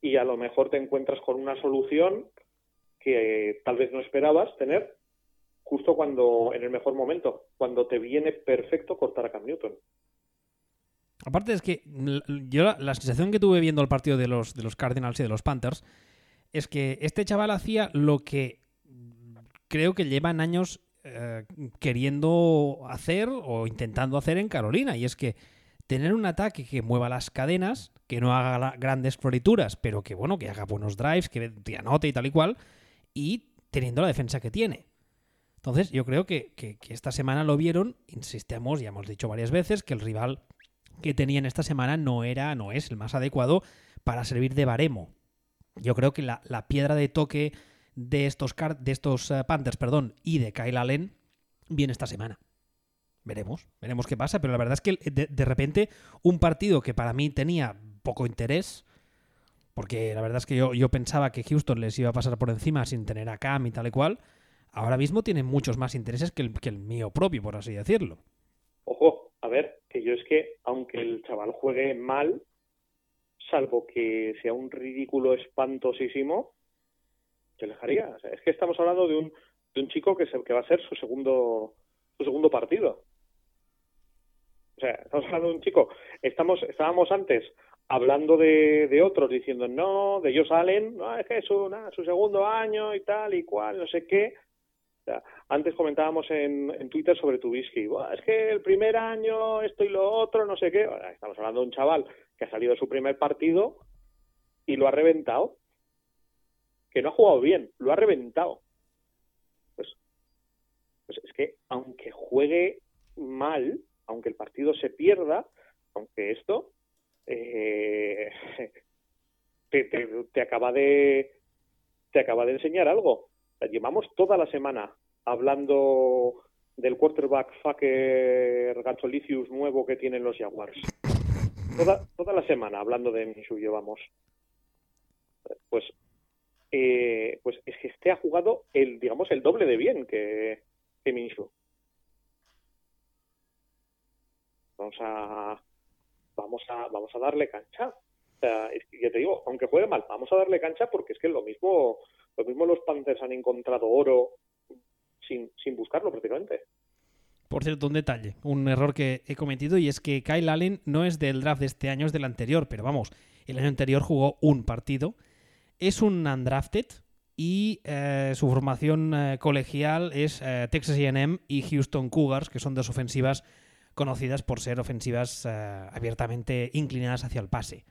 y a lo mejor te encuentras con una solución que tal vez no esperabas tener justo cuando, en el mejor momento, cuando te viene perfecto cortar a Cam Newton. Aparte es que yo la, sensación que tuve viendo el partido de los, de los Cardinals y de los Panthers es que este chaval hacía lo que creo que llevan años eh, queriendo hacer o intentando hacer en Carolina. Y es que tener un ataque que mueva las cadenas, que no haga grandes florituras, pero que bueno, que haga buenos drives, que te anote y tal y cual, y teniendo la defensa que tiene. Entonces, yo creo que, que, esta semana lo vieron, insistimos, ya hemos dicho varias veces, que el rival que tenían esta semana no era, no es el más adecuado para servir de baremo. Yo creo que la, piedra de toque de estos, eh, Panthers perdón, y de Kyle Allen viene esta semana. Veremos, veremos qué pasa, pero la verdad es que de, repente un partido que para mí tenía poco interés, porque la verdad es que yo, yo, pensaba que Houston les iba a pasar por encima sin tener a Cam y tal y cual, ahora mismo tiene muchos más intereses que el, que el mío propio, por así decirlo. Ojo, a ver, que yo es que, aunque el chaval juegue mal, salvo que sea un ridículo espantosísimo, yo dejaría. es que estamos hablando de un, de un chico que, que va a ser su segundo, su segundo partido. O sea, estamos hablando de un chico. Estamos, estábamos antes hablando de, de otros diciendo no, de ellos salen, no, es que es su, su segundo año y tal y cual, no sé qué. O sea, antes comentábamos en, en Twitter sobre tu whisky, es que el primer año esto y lo otro, no sé qué. estamos hablando de un chaval que ha salido su primer partido y lo ha reventado que no ha jugado bien, lo ha reventado. Pues, pues es que aunque juegue mal, aunque el partido se pierda, aunque esto eh, te, acaba de te acaba de enseñar algo. llevamos toda la semana hablando del quarterback fucker Gacholicius nuevo que tienen los Jaguars. Toda, toda la semana hablando de Minshew llevamos. Pues eh, pues es que este ha jugado el, digamos, el doble de bien que, que Minshew. Vamos a, vamos a, vamos a darle cancha. O sea, te digo, aunque juegue mal, vamos a darle cancha porque es que lo mismo, lo mismo los Panthers han encontrado oro sin, sin buscarlo prácticamente. Por cierto, un detalle, un error que he cometido y es que Kyle Allen no es del draft de este año, es del anterior, pero vamos, el año anterior jugó un partido es un undrafted y eh, su formación eh, colegial es eh, Texas AM y Houston Cougars, que son dos ofensivas conocidas por ser ofensivas abiertamente inclinadas hacia el pase.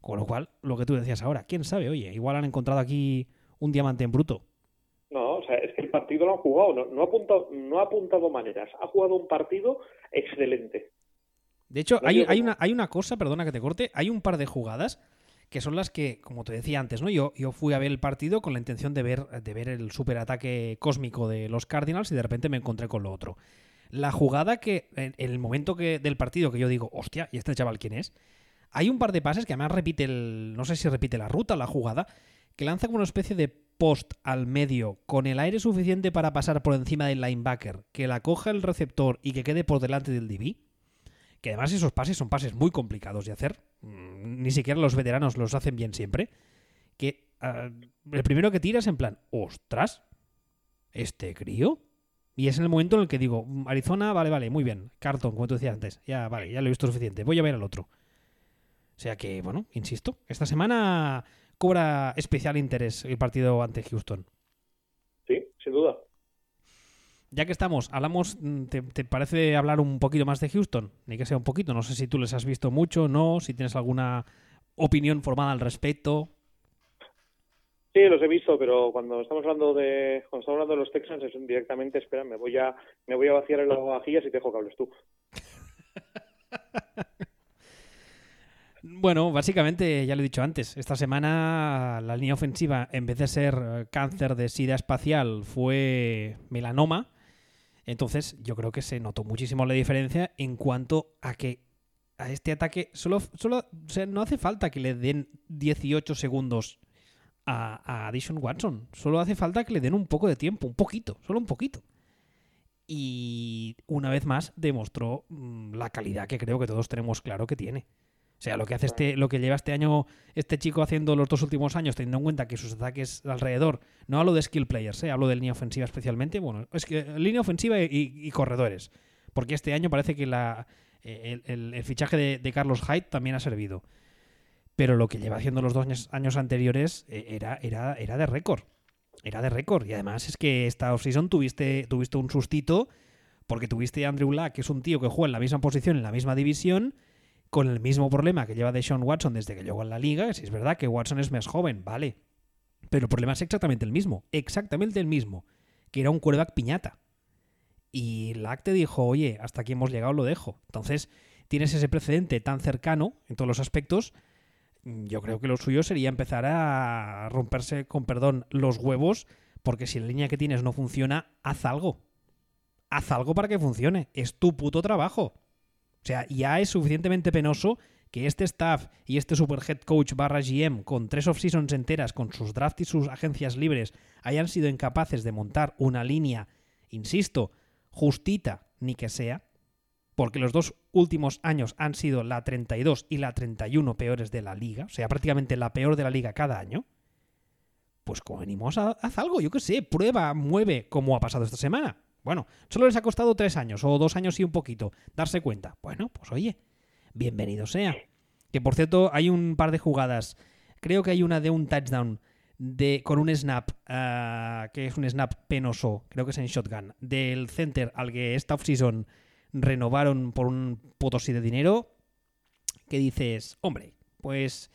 Con lo cual, lo que tú decías ahora, quién sabe, oye, igual han encontrado aquí un diamante en bruto. No, o sea, es que el partido lo han jugado, no, ha, apuntado, no ha apuntado maneras, ha jugado un partido excelente. De hecho, hay, hay, una, hay una cosa, perdona que te corte, hay un par de jugadas que son las que, como te decía antes, ¿no? Yo, yo fui a ver el partido con la intención de ver, de ver el superataque cósmico de los Cardinals y de repente me encontré con lo otro. La jugada que, en, el momento que, del partido que yo digo, hostia, ¿y este chaval quién es? Hay un par de pases que además repite el. No sé si repite la ruta la jugada, que lanza como una especie de post al medio con el aire suficiente para pasar por encima del linebacker, que la coja el receptor y que quede por delante del DB que además esos pases son pases muy complicados de hacer, mm, ni siquiera los veteranos los hacen bien siempre, que ah, el primero que tiras en plan, ostras, este crío. Y es en el momento en el que digo, mm, Arizona, vale, vale, muy bien. Carton, como tú decías antes, ya, vale, ya lo he visto suficiente, voy a ver al otro. O sea que, bueno, insisto, esta semana cobra especial interés el partido ante Houston. Sí, sin duda ya que estamos, hablamos, mm, ¿te, parece hablar un poquito más de Houston? Ni que sea un poquito, no sé si tú les has visto mucho, no, si tienes alguna opinión formada al respecto. Sí, los he visto, pero cuando estamos hablando de cuando estamos hablando de los Texans es directamente, espera, me voy a me voy a vaciar el vajillas y te dejo que hables tú. Bueno, básicamente, ya lo he dicho antes, esta semana la línea ofensiva, en vez de ser eh, cáncer de sida espacial, fue melanoma. Entonces, yo creo que se notó muchísimo la diferencia en cuanto a que a este ataque solo, solo no hace falta que le den 18 segundos a, a Watson. Solo hace falta que le den un poco de tiempo, un poquito, solo un poquito. y una vez más demostró mm, la calidad que creo que todos tenemos claro que tiene. O sea, lo que hace este, lo que lleva este año este chico haciendo los dos últimos años, teniendo en cuenta que sus ataques alrededor, no hablo de skill players, ¿eh? hablo de línea ofensiva especialmente, bueno, es que línea ofensiva y, corredores, porque este año parece que la, eh, el, fichaje de, Carlos Hyde también ha servido. Pero lo que lleva haciendo los dos años, anteriores eh, era, era, era de récord. Era de récord. Y además es que esta offseason tuviste, tuviste un sustito porque tuviste a Andrew Luck, que es un tío que juega en la misma posición, en la misma división, con el mismo problema que lleva de Watson desde que llegó en la liga. Si es verdad que Watson es más joven, vale. Pero el problema es exactamente el mismo. Exactamente el mismo. Que era un quarterback piñata. Y Lack te dijo, oye, hasta aquí hemos llegado, lo dejo. Entonces, tienes ese precedente tan cercano en todos los aspectos. Yo creo que lo suyo sería empezar a romperse, con perdón, los huevos, porque si la línea que tienes no funciona, haz algo. Haz algo para que funcione. Es tu puto trabajo. O sea, ya es suficientemente penoso que este staff y este super head coach barra GM con tres off-seasons enteras, con sus drafts y sus agencias libres, hayan sido incapaces de montar una línea, insisto, justita ni que sea, porque los dos últimos años han sido la 32 y la 31 peores de la liga, o sea, prácticamente la peor de la liga cada año, pues como venimos, haz algo, yo qué sé, prueba, mueve, como ha pasado esta semana. Bueno, solo les ha costado tres años o dos años y un poquito darse cuenta. Bueno, pues oye, bienvenido sea. Que por cierto, hay un par de jugadas. Creo que hay una de un touchdown de, con un snap, ah, que es un snap penoso, creo que es en shotgun, del center al que esta offseason renovaron por un potosí de dinero. Que dices, hombre, pues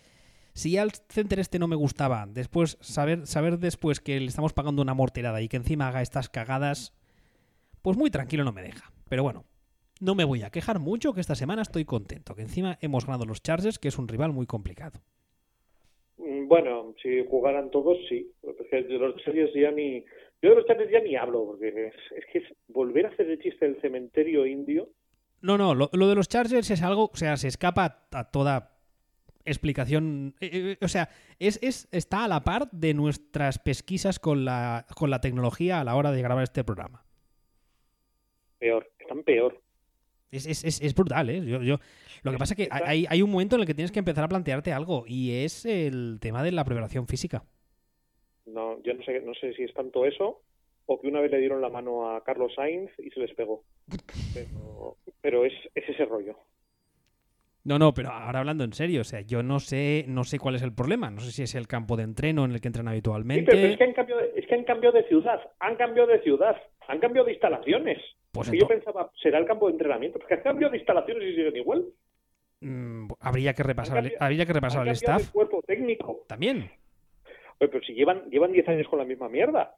si ya el center este no me gustaba, después saber, saber después que le estamos pagando una morterada y que encima haga estas cagadas, pues muy tranquilo no me deja. Pero bueno, no me voy a quejar mucho que esta semana estoy contento, que encima hemos ganado los Chargers, que es un rival muy complicado. Mm, bueno, si jugaran todos, sí. de los Chargers ya ni... Yo de los Chargers ya ni hablo, porque es, que es volver a hacer el chiste del cementerio indio. No, no, lo, de los Chargers es algo, o sea, se escapa a toda explicación. Eh, eh, o sea, es, es, está a la par de nuestras pesquisas con la, con la tecnología a la hora de grabar este programa peor, están peor. Es, es, es, brutal, ¿eh? Yo, yo, lo que pasa es que hay, hay un momento en el que tienes que empezar a plantearte algo y es el tema de la preparación física. No, yo no sé, no sé si es tanto eso o que una vez le dieron la mano a Carlos Sainz y se les pegó. Pero, pero es, es, ese rollo. No, no, pero ahora hablando en serio, o sea, yo no sé, no sé cuál es el problema. No sé si es el campo de entreno en el que entran habitualmente. pero es que han cambiado, es que han cambiado de ciudad, han cambiado de ciudad, han cambiado de instalaciones. Pues yo pensaba, será el campo de entrenamiento, porque han cambiado de instalaciones y siguen igual. Mm, habría que repasar, habría que repasar el staff. El cuerpo técnico. También. Oye, pero si llevan, llevan 10 años con la misma mierda.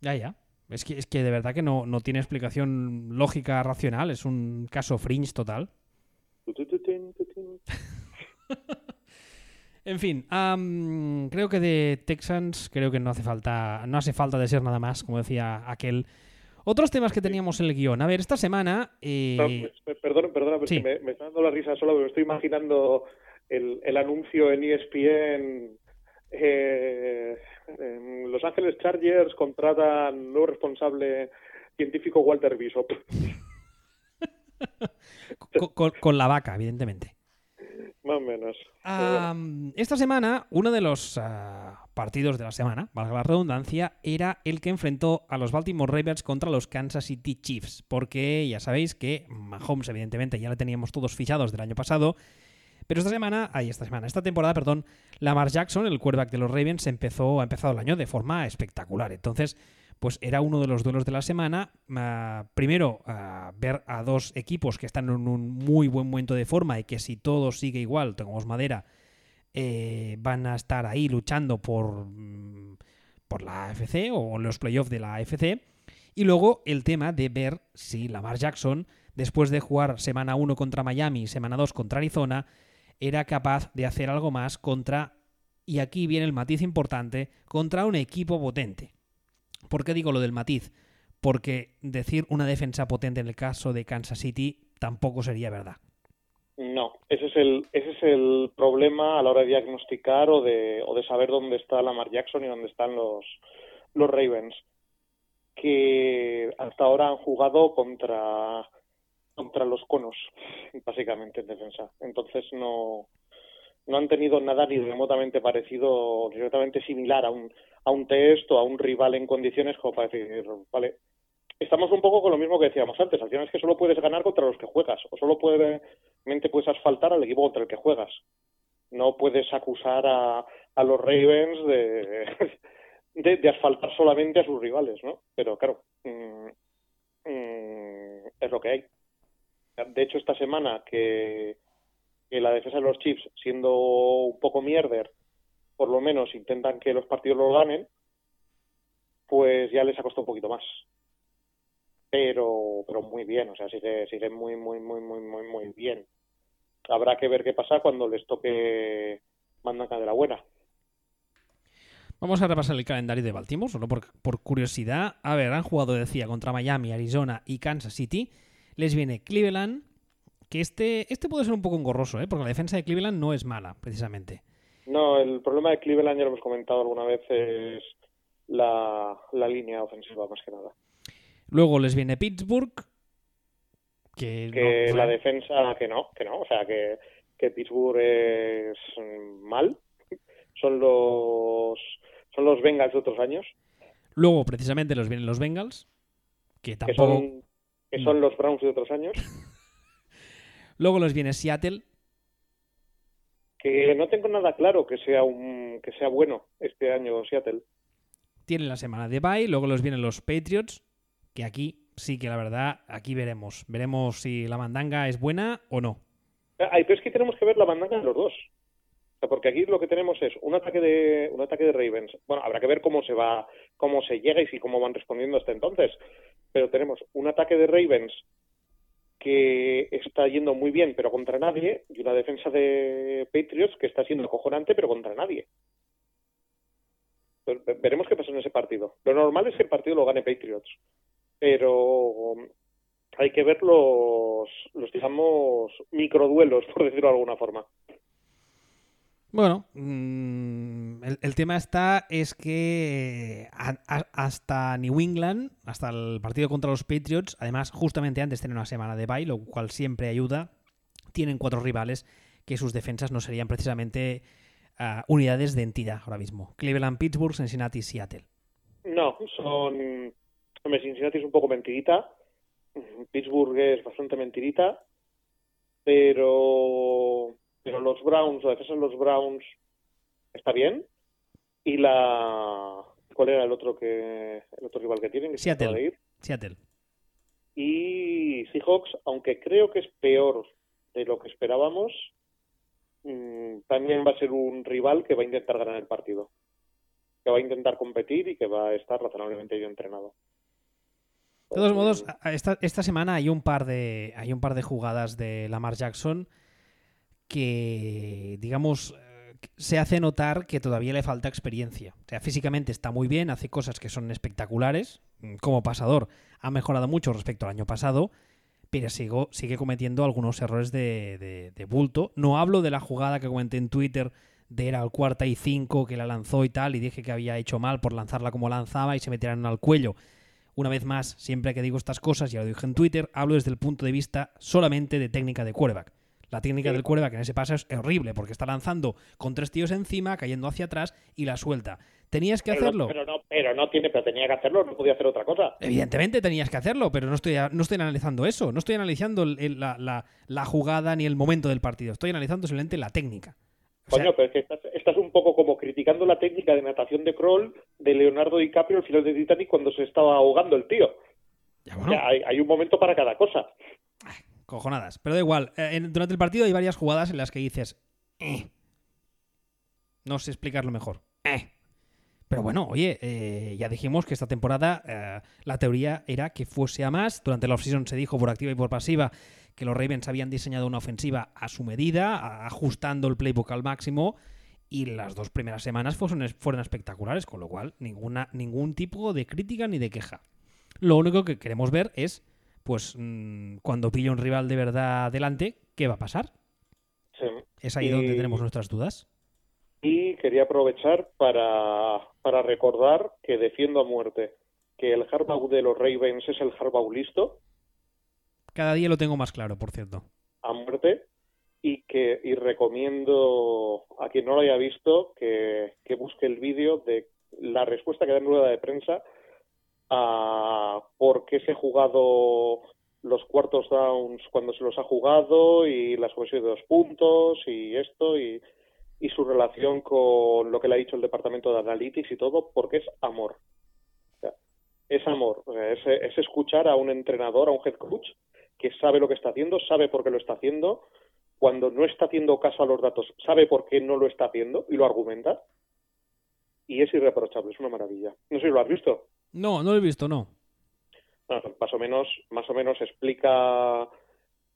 Ya, ya. Es que, es que de verdad que no, no tiene explicación lógica, racional. Es un caso fringe total. en fin, creo que de Texans, creo que no hace falta, no hace falta de ser nada más, como decía aquel otros temas que teníamos en el guion. A ver, esta semana. Eh... perdón, perdona, pero me, me, está dando la risa solo, pero estoy imaginando el, el anuncio en ESPN. Eh, Los Ángeles Chargers contratan nuevo responsable científico Walter Bishop. con, la vaca, evidentemente. Más o menos. esta semana, uno de los ah, partidos de la semana, valga la redundancia, era el que enfrentó a los Baltimore Ravens contra los Kansas City Chiefs. Porque ya sabéis que Mahomes, evidentemente, ya le teníamos todos fichados del año pasado. Pero esta semana, ahí esta semana, esta temporada, perdón, Lamar Jackson, el quarterback de los Ravens, empezó, ha empezado el año de forma espectacular. Entonces, pues era uno de los duelos de la semana. Ah, primero, ah, ver a dos equipos que están en un muy buen momento de forma y que si todo sigue igual, tengamos madera, eh, van a estar ahí luchando por, mm, por la AFC o los playoffs de la AFC. Y luego el tema de ver si Lamar Jackson, después de jugar semana 1 contra Miami y semana 2 contra Arizona, era capaz de hacer algo más contra, y aquí viene el matiz importante, contra un equipo potente. ¿Por qué digo lo del matiz? Porque decir una defensa potente en el caso de Kansas City tampoco sería verdad. No, ese es el, ese es el problema a la hora de diagnosticar o de, o de saber dónde está Lamar Jackson y dónde están los, los Ravens. que hasta ahora han jugado contra contra los conos, básicamente en defensa. Entonces no no han tenido nada ni remotamente parecido, remotamente similar a un a un test o a un rival en condiciones como para decir, vale, estamos un poco con lo mismo que decíamos antes. Al final es que solo puedes ganar contra los que juegas o solo puedes, puedes asfaltar al equipo contra el que juegas. No puedes acusar a, a los Ravens de, de, asfaltar solamente a sus rivales, ¿no? Pero claro, mm, mm, es lo que hay. De hecho, esta semana que, que la defensa de los Chiefs, siendo un poco mierder, por lo menos intentan que los partidos los ganen, pues ya les ha costado un poquito más pero pero muy bien, o sea, sigue, sigue muy, muy, muy, muy, muy, muy bien. Habrá que ver qué pasa cuando les toque mandaca de la buena. Vamos a repasar el calendario de Baltimore, solo por, por, curiosidad. A ver, han jugado, decía, contra Miami, Arizona y Kansas City. Les viene Cleveland, que este, este puede ser un poco engorroso, ¿eh? porque la defensa de Cleveland no es mala, precisamente. No, el problema de Cleveland, ya lo hemos comentado alguna vez, es la, la línea ofensiva más que nada. Luego les viene Pittsburgh. Que, la defensa, que no, que no. O sea, que, que Pittsburgh es mal. Son los, son los Bengals de otros años. Luego, precisamente, los vienen los Bengals. Que tampoco. Que son, los Browns de otros años. Luego les viene Seattle. Que no tengo nada claro que sea un que sea bueno este año Seattle. Tienen la semana de bye, luego los vienen los Patriots, que aquí sí que la verdad, aquí veremos. Veremos si la mandanga es buena o no. Ay, pero es que tenemos que ver la mandanga de los dos. porque aquí lo que tenemos es un ataque de un ataque de Ravens. Bueno, habrá que ver cómo se va, cómo se llega y si cómo van respondiendo hasta entonces. Pero tenemos un ataque de Ravens que está yendo muy bien, pero contra nadie, y una defensa de Patriots que está siendo acojonante, pero contra nadie. veremos qué pasa en ese partido. Lo normal es que el partido lo gane Patriots pero hay que ver los, los digamos, microduelos, por decirlo de alguna forma. Bueno, mm, el, tema está es que hasta New England, hasta el partido contra los Patriots, además justamente antes tienen una semana de bye, lo cual siempre ayuda, tienen cuatro rivales que sus defensas no serían precisamente ah, unidades de entidad ahora mismo. Cleveland, Pittsburgh, Cincinnati, Seattle. No, son Hombre, Cincinnati es un poco mentirita, Pittsburgh es bastante mentirita, pero, pero los Browns, la defensa de los Browns está bien. Y la. ¿Cuál era el otro que el otro rival que tienen? Seattle. Seattle. Y Seahawks, aunque creo que es peor de lo que esperábamos, mm, también va a ser un rival que va a intentar ganar el partido. Que va a intentar competir y que va a estar razonablemente bien entrenado. De todos modos, esta, esta, semana hay un par de hay un par de jugadas de Lamar Jackson que, digamos, se hace notar que todavía le falta experiencia. O sea, físicamente está muy bien, hace cosas que son espectaculares. Como pasador ha mejorado mucho respecto al año pasado, pero sigo, sigue cometiendo algunos errores de, de, bulto. No hablo de la jugada que comenté en Twitter de era el cuarta y cinco que la lanzó y tal, y dije que había hecho mal por lanzarla como lanzaba y se metieran al cuello. Una vez más, siempre que digo estas cosas, ya lo dije en Twitter, hablo desde el punto de vista solamente de técnica de quarterback. La técnica del quarterback en ese paso es horrible porque está lanzando con tres tíos encima, cayendo hacia atrás y la suelta. ¿Tenías que hacerlo? Pero no, pero no tiene, pero tenía que hacerlo, no podía hacer otra cosa. Evidentemente tenías que hacerlo, pero no estoy, no estoy analizando eso, no estoy analizando la, la jugada ni el momento del partido, estoy analizando simplemente la técnica. Coño, pero es que estás, un poco como criticando la técnica de natación de crawl de Leonardo DiCaprio al final de Titanic cuando se estaba ahogando el tío. hay, un momento para cada cosa. Cojonadas. Pero da igual. Eh, durante el partido hay varias jugadas en las que dices. Eh". No sé explicarlo mejor. Eh". Pero bueno, oye, ya dijimos que esta temporada la teoría era que fuese a más. Durante la offseason se dijo por activa y por pasiva que los Ravens habían diseñado una ofensiva a su medida, ajustando el playbook al máximo, y las dos primeras semanas fueron, fueron espectaculares, con lo cual ninguna, ningún tipo de crítica ni de queja. Lo único que queremos ver es, pues, mm, cuando pille un rival de verdad adelante, ¿qué va a pasar? Es ahí donde tenemos nuestras dudas. Y quería aprovechar para, para recordar que defiendo a muerte que el Harbaugh de los Ravens es el Harbaugh listo. Cada día lo tengo más claro, por cierto. A muerte. Y que y recomiendo a quien no lo haya visto que, que busque el vídeo de la respuesta que da en rueda de prensa a por qué se ha jugado los cuartos downs cuando se los ha jugado y las conversiones de dos puntos y esto y, y su relación con lo que le ha dicho el departamento de analytics y todo porque es amor. Es amor es, es escuchar a un entrenador a un head coach que sabe lo que está haciendo sabe por qué lo está haciendo cuando no está haciendo caso a los datos sabe por qué no lo está haciendo y lo argumenta y es irreprochable es una maravilla. No sé si lo has visto no no lo he visto no más o menos, más o menos explica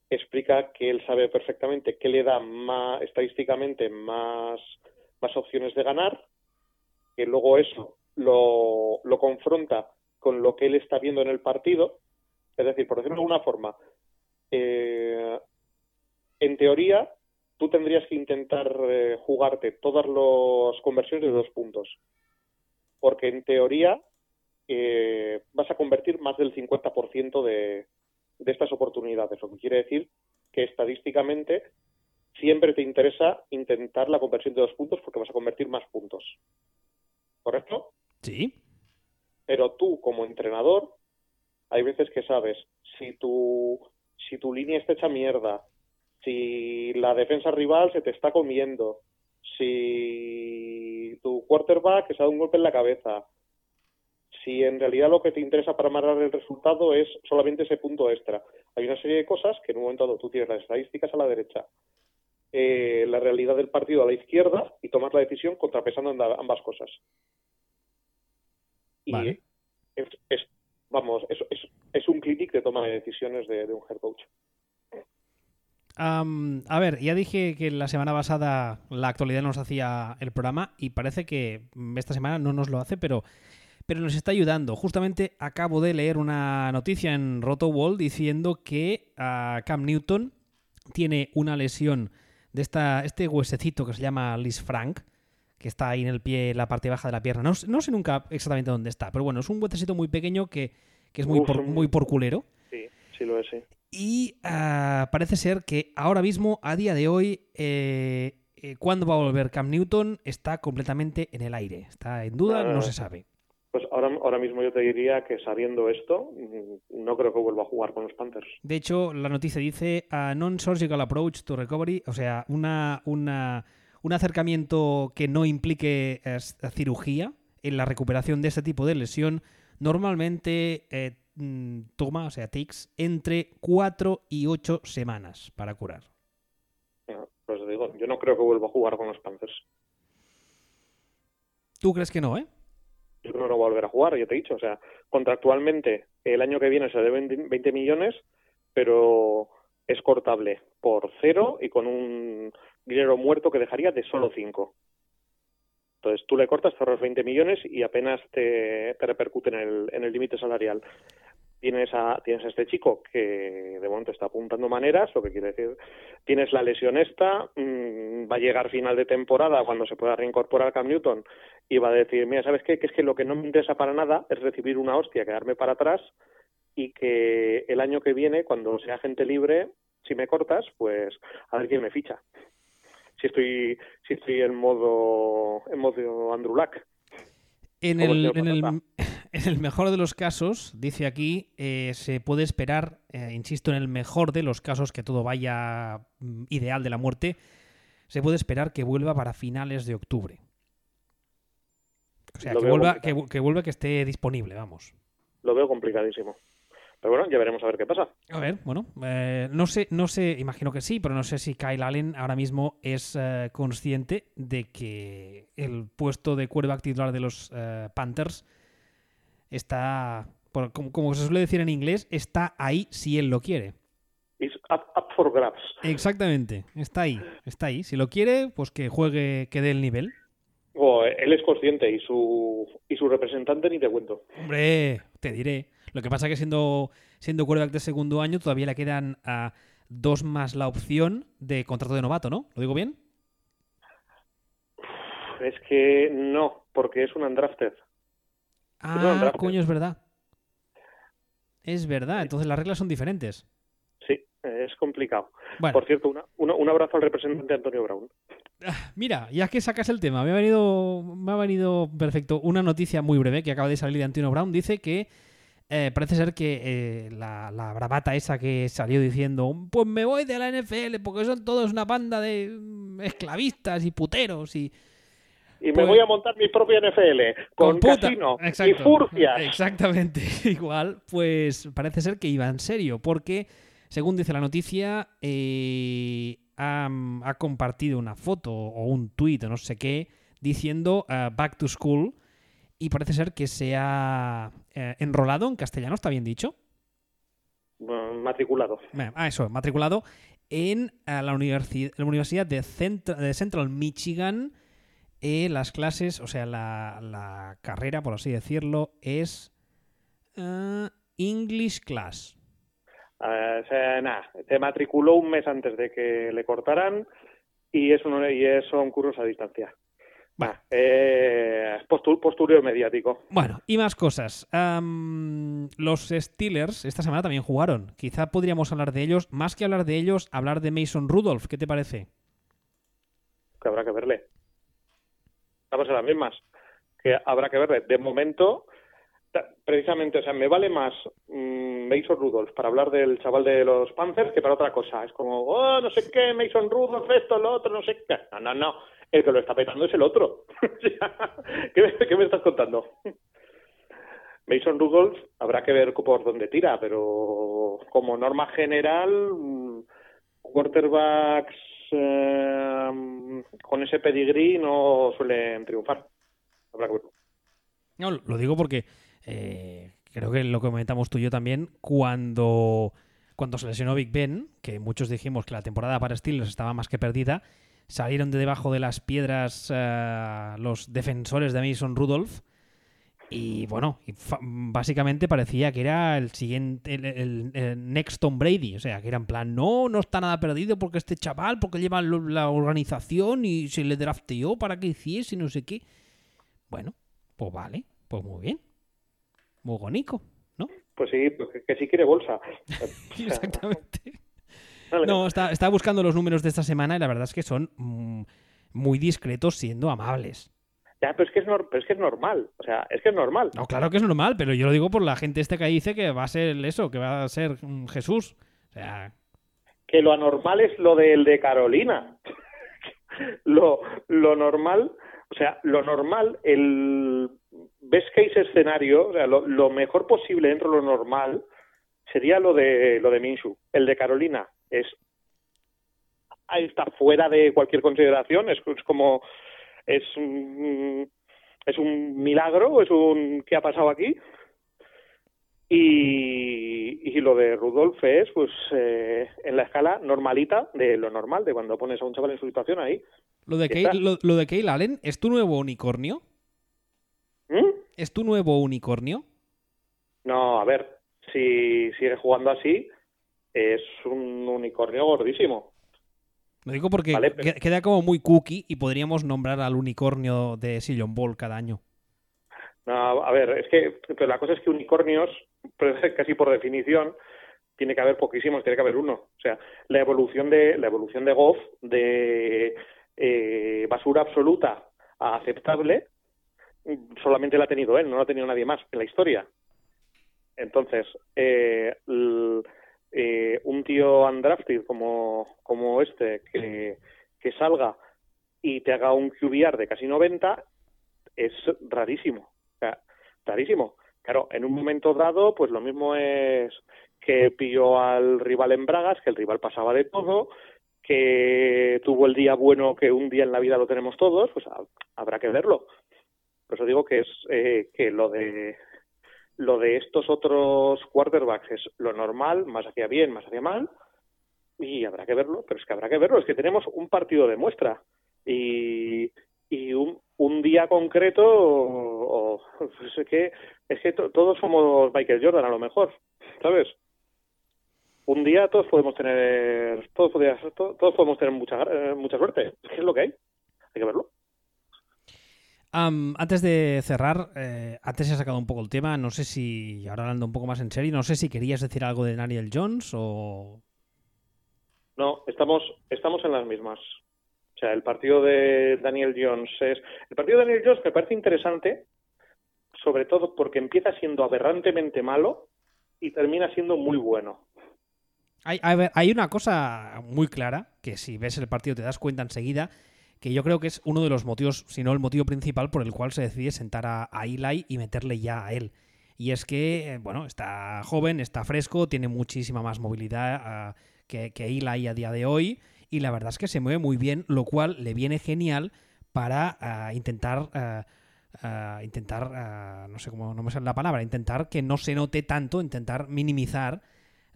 explica que él sabe perfectamente qué le da más estadísticamente más, más opciones de ganar, que luego eso lo, lo confronta con lo que él está viendo en el partido. Es decir, por decirlo de alguna forma, eh, en teoría, tú tendrías que intentar eh, jugarte todas las conversiones de dos puntos. Porque en teoría, eh, vas a convertir más del 50% de, de estas oportunidades, lo que quiere decir que estadísticamente siempre te interesa intentar la conversión de dos puntos porque vas a convertir más puntos. ¿Correcto? Sí. Pero tú, como entrenador, hay veces que sabes si tu, si tu línea está hecha mierda, si la defensa rival se te está comiendo, si tu quarterback se ha dado un golpe en la cabeza, si en realidad lo que te interesa para amarrar el resultado es solamente ese punto extra. Hay una serie de cosas que en un momento dado tú tienes las estadísticas a la derecha, eh, la realidad del partido a la izquierda y tomar la decisión contrapesando ambas cosas. Y es, vamos, es, es, un clinic de toma de decisiones de, un head coach. a ver, ya dije que la semana pasada la actualidad nos hacía el programa y parece que esta semana no nos lo hace, pero pero nos está ayudando. Justamente acabo de leer una noticia en RotoWall diciendo que ah, Cam Newton tiene una lesión de esta, este huesecito que se llama Liz Frank, que está ahí en el pie, la parte baja de la pierna. No, sé nunca exactamente dónde está, pero bueno, es un huesecito muy pequeño que, es muy, por, muy por culero. Sí, sí lo es, sí. Y ah, parece ser que ahora mismo, a día de hoy, eh, eh, cuándo va a volver Cam Newton está completamente en el aire. Está en duda, no se sabe. Pues ahora, ahora mismo yo te diría que sabiendo esto, mm, no creo que vuelva a jugar con los Panthers. De hecho, la noticia dice a non-surgical approach to recovery, o sea, una, una, un acercamiento que no implique eh, cirugía en la recuperación de este tipo de lesión, normalmente eh, mm, toma, o sea, takes entre 4 y 8 semanas para curar. Pues digo, yo no creo que vuelva a jugar con los Panthers. ¿Tú crees que no, eh? Yo creo que no va a volver a jugar, ya te he dicho. O sea, contractualmente el año que viene se deben 20 millones, pero es cortable por cero y con un dinero muerto que dejaría de solo 5. Entonces tú le cortas, cerras 20 millones y apenas te, te repercute en el límite salarial tienes a, tienes a este chico que de momento está apuntando maneras, lo que quiere decir, tienes la lesión esta, mm, va a llegar final de temporada cuando se pueda reincorporar Cam Newton y va a decir, mira, ¿sabes qué? Que es que lo que no me interesa para nada es recibir una hostia, quedarme para atrás y que el año que viene, cuando sea gente libre, si me cortas, pues a ver quién me ficha. Si estoy, si estoy en modo, en modo Andrew Luck. En el, en el, en el mejor de los casos, dice aquí, eh, se puede esperar, eh, insisto, en el mejor de los casos, que todo vaya mm, ideal de la muerte, se puede esperar que vuelva para finales de octubre. O sea, que vuelva, que, que vuelva, que esté disponible, vamos. Lo veo complicadísimo. Pero bueno, ya veremos a ver qué pasa. A ver, bueno, eh, no sé, no sé, imagino que sí, pero no sé si Kyle Allen ahora mismo es eh, consciente de que el puesto de quarterback titular de los eh, Panthers está, como, se suele decir en inglés, está ahí si él lo quiere. It's up, for grabs. Exactamente, está ahí, está ahí. Si lo quiere, pues que juegue, que dé el nivel. Oh, él es consciente y su, y su representante ni te cuento. Hombre, te diré. Lo que pasa es que siendo, siendo quarterback de segundo año todavía le quedan a dos más la opción de contrato de novato, ¿no? ¿Lo digo bien? Es que no, porque es un undrafted. Ah, coño, es verdad. Es verdad, entonces las reglas son diferentes. Sí, es complicado. Por cierto, un abrazo al representante Antonio Brown. Ah, mira, ya que sacas el tema, me ha venido, me ha venido perfecto una noticia muy breve que acaba de salir de Antonio Brown. Dice que eh, parece ser que eh, la, la, bravata esa que salió diciendo, pues me voy de la NFL porque son todos una banda de mm, esclavistas y puteros y... Y me pues voy a montar mi propia NFL con, casino y furcias. Exactamente, igual, pues parece ser que iba en serio porque, según dice la noticia, eh, ha, compartido una foto o un tuit o no sé qué diciendo Back to School y parece ser que se ha eh, enrolado en castellano, ¿está bien dicho? matriculado. Ah, eso, matriculado en eh, la, Universidad de, Central Michigan. Eh, las clases, o sea, la, carrera, por así decirlo, es English Class. o sea, nada, te matriculó un mes antes de que le cortaran y es, un, y son cursos a distancia. Bueno. Eh, postureo mediático. Bueno, y más cosas. los Steelers esta semana también jugaron. Quizá podríamos hablar de ellos. Más que hablar de ellos, hablar de Mason Rudolph. ¿Qué te parece? Que habrá que verle. Estamos en las mismas. Que habrá que verle. De momento, precisamente, o sea, me vale más mm, Mason Rudolph para hablar del chaval de los Panthers que para otra cosa. Es como, oh, no sé qué, Mason Rudolph, esto, lo otro, no sé qué. No, no, no el que lo está petando es el otro. ¿Qué, me estás contando? Mason Rudolph habrá que ver por dónde tira, pero como norma general, mm, quarterbacks eh, con ese pedigrí no suelen triunfar. No, lo digo porque eh, creo que lo comentamos tú y yo también cuando, cuando se lesionó Big Ben, que muchos dijimos que la temporada para Steelers estaba más que perdida, salieron de debajo de las piedras eh, los defensores de Mason Rudolph. Y bueno, básicamente parecía que era el siguiente, el, next Tom Brady. O sea, que era en plan, no, no está nada perdido porque este chaval, porque lleva la organización y se le drafteó para que hiciese no sé qué. Bueno, pues vale, pues muy bien. Muy bonito, ¿no? Pues sí, pues que, que sí quiere bolsa. Exactamente. No, está, buscando los números de esta semana y la verdad es que son mm, muy discretos siendo amables. Ya, pero es, que es es que es normal. O sea, es que es normal. No, claro que es normal, pero yo lo digo por la gente este que dice que va a ser eso, que va a ser mm, Jesús. O sea... Que lo anormal es lo del de Carolina. lo, lo normal, o sea, lo normal, el best case escenario, o sea, lo, lo mejor posible dentro de lo normal sería lo de lo de Minshu. El de Carolina es ahí está fuera de cualquier consideración, es, como es un, es un milagro, es un qué ha pasado aquí. Y, y lo de Rudolf es pues eh, en la escala normalita de lo normal, de cuando pones a un chaval en su situación ahí. Lo de, Kay, lo, de Kyle Allen, ¿es tu nuevo unicornio? ¿Mm? ¿Es tu nuevo unicornio? No, a ver, si sigue jugando así, es un unicornio gordísimo. Lo digo porque queda como muy cookie y podríamos nombrar al unicornio de Sillon Ball cada año. No, a ver, es que la cosa es que unicornios, casi por definición, tiene que haber poquísimos, tiene que haber uno. O sea, la evolución de la evolución de Goff de eh, basura absoluta a aceptable solamente la ha tenido él, no la ha tenido nadie más en la historia. Entonces, eh, eh, un tío undrafted como, como este que, que salga y te haga un QBR de casi 90 es rarísimo. O sea, rarísimo. Claro, en un momento dado, pues lo mismo es que pilló al rival en Bragas, que el rival pasaba de todo, que tuvo el día bueno que un día en la vida lo tenemos todos, pues habrá que verlo. Por eso digo que es eh, que lo de lo de estos otros quarterbacks es lo normal, más hacia bien, más hacia mal, y habrá que verlo, pero es que habrá que verlo, es que tenemos un partido de muestra y, y un, un día concreto, o, pues es que, es que todos somos Michael Jordan a lo mejor, ¿sabes? Un día todos podemos tener, todos, todos podemos tener mucha, mucha suerte, que es lo que hay, hay que verlo. Antes de cerrar, eh, antes he sacado un poco el tema, no sé si, ahora hablando un poco más en serio, no sé si querías decir algo de Daniel Jones o... No, estamos, estamos en las mismas. O sea, el partido de Daniel Jones es... El partido de Daniel Jones me parece interesante, sobre todo porque empieza siendo aberrantemente malo y termina siendo muy bueno. Hay, hay una cosa muy clara, que si ves el partido te das cuenta enseguida, que yo creo que es uno de los motivos, si no el motivo principal por el cual se decide sentar a, Eli y meterle ya a él. Y es que, eh, bueno, está joven, está fresco, tiene muchísima más movilidad ah, que, que Eli a día de hoy y la verdad es que se mueve muy bien, lo cual le viene genial para ah, intentar... Ah, intentar, no sé cómo no me sale la palabra, intentar que no se note tanto, intentar minimizar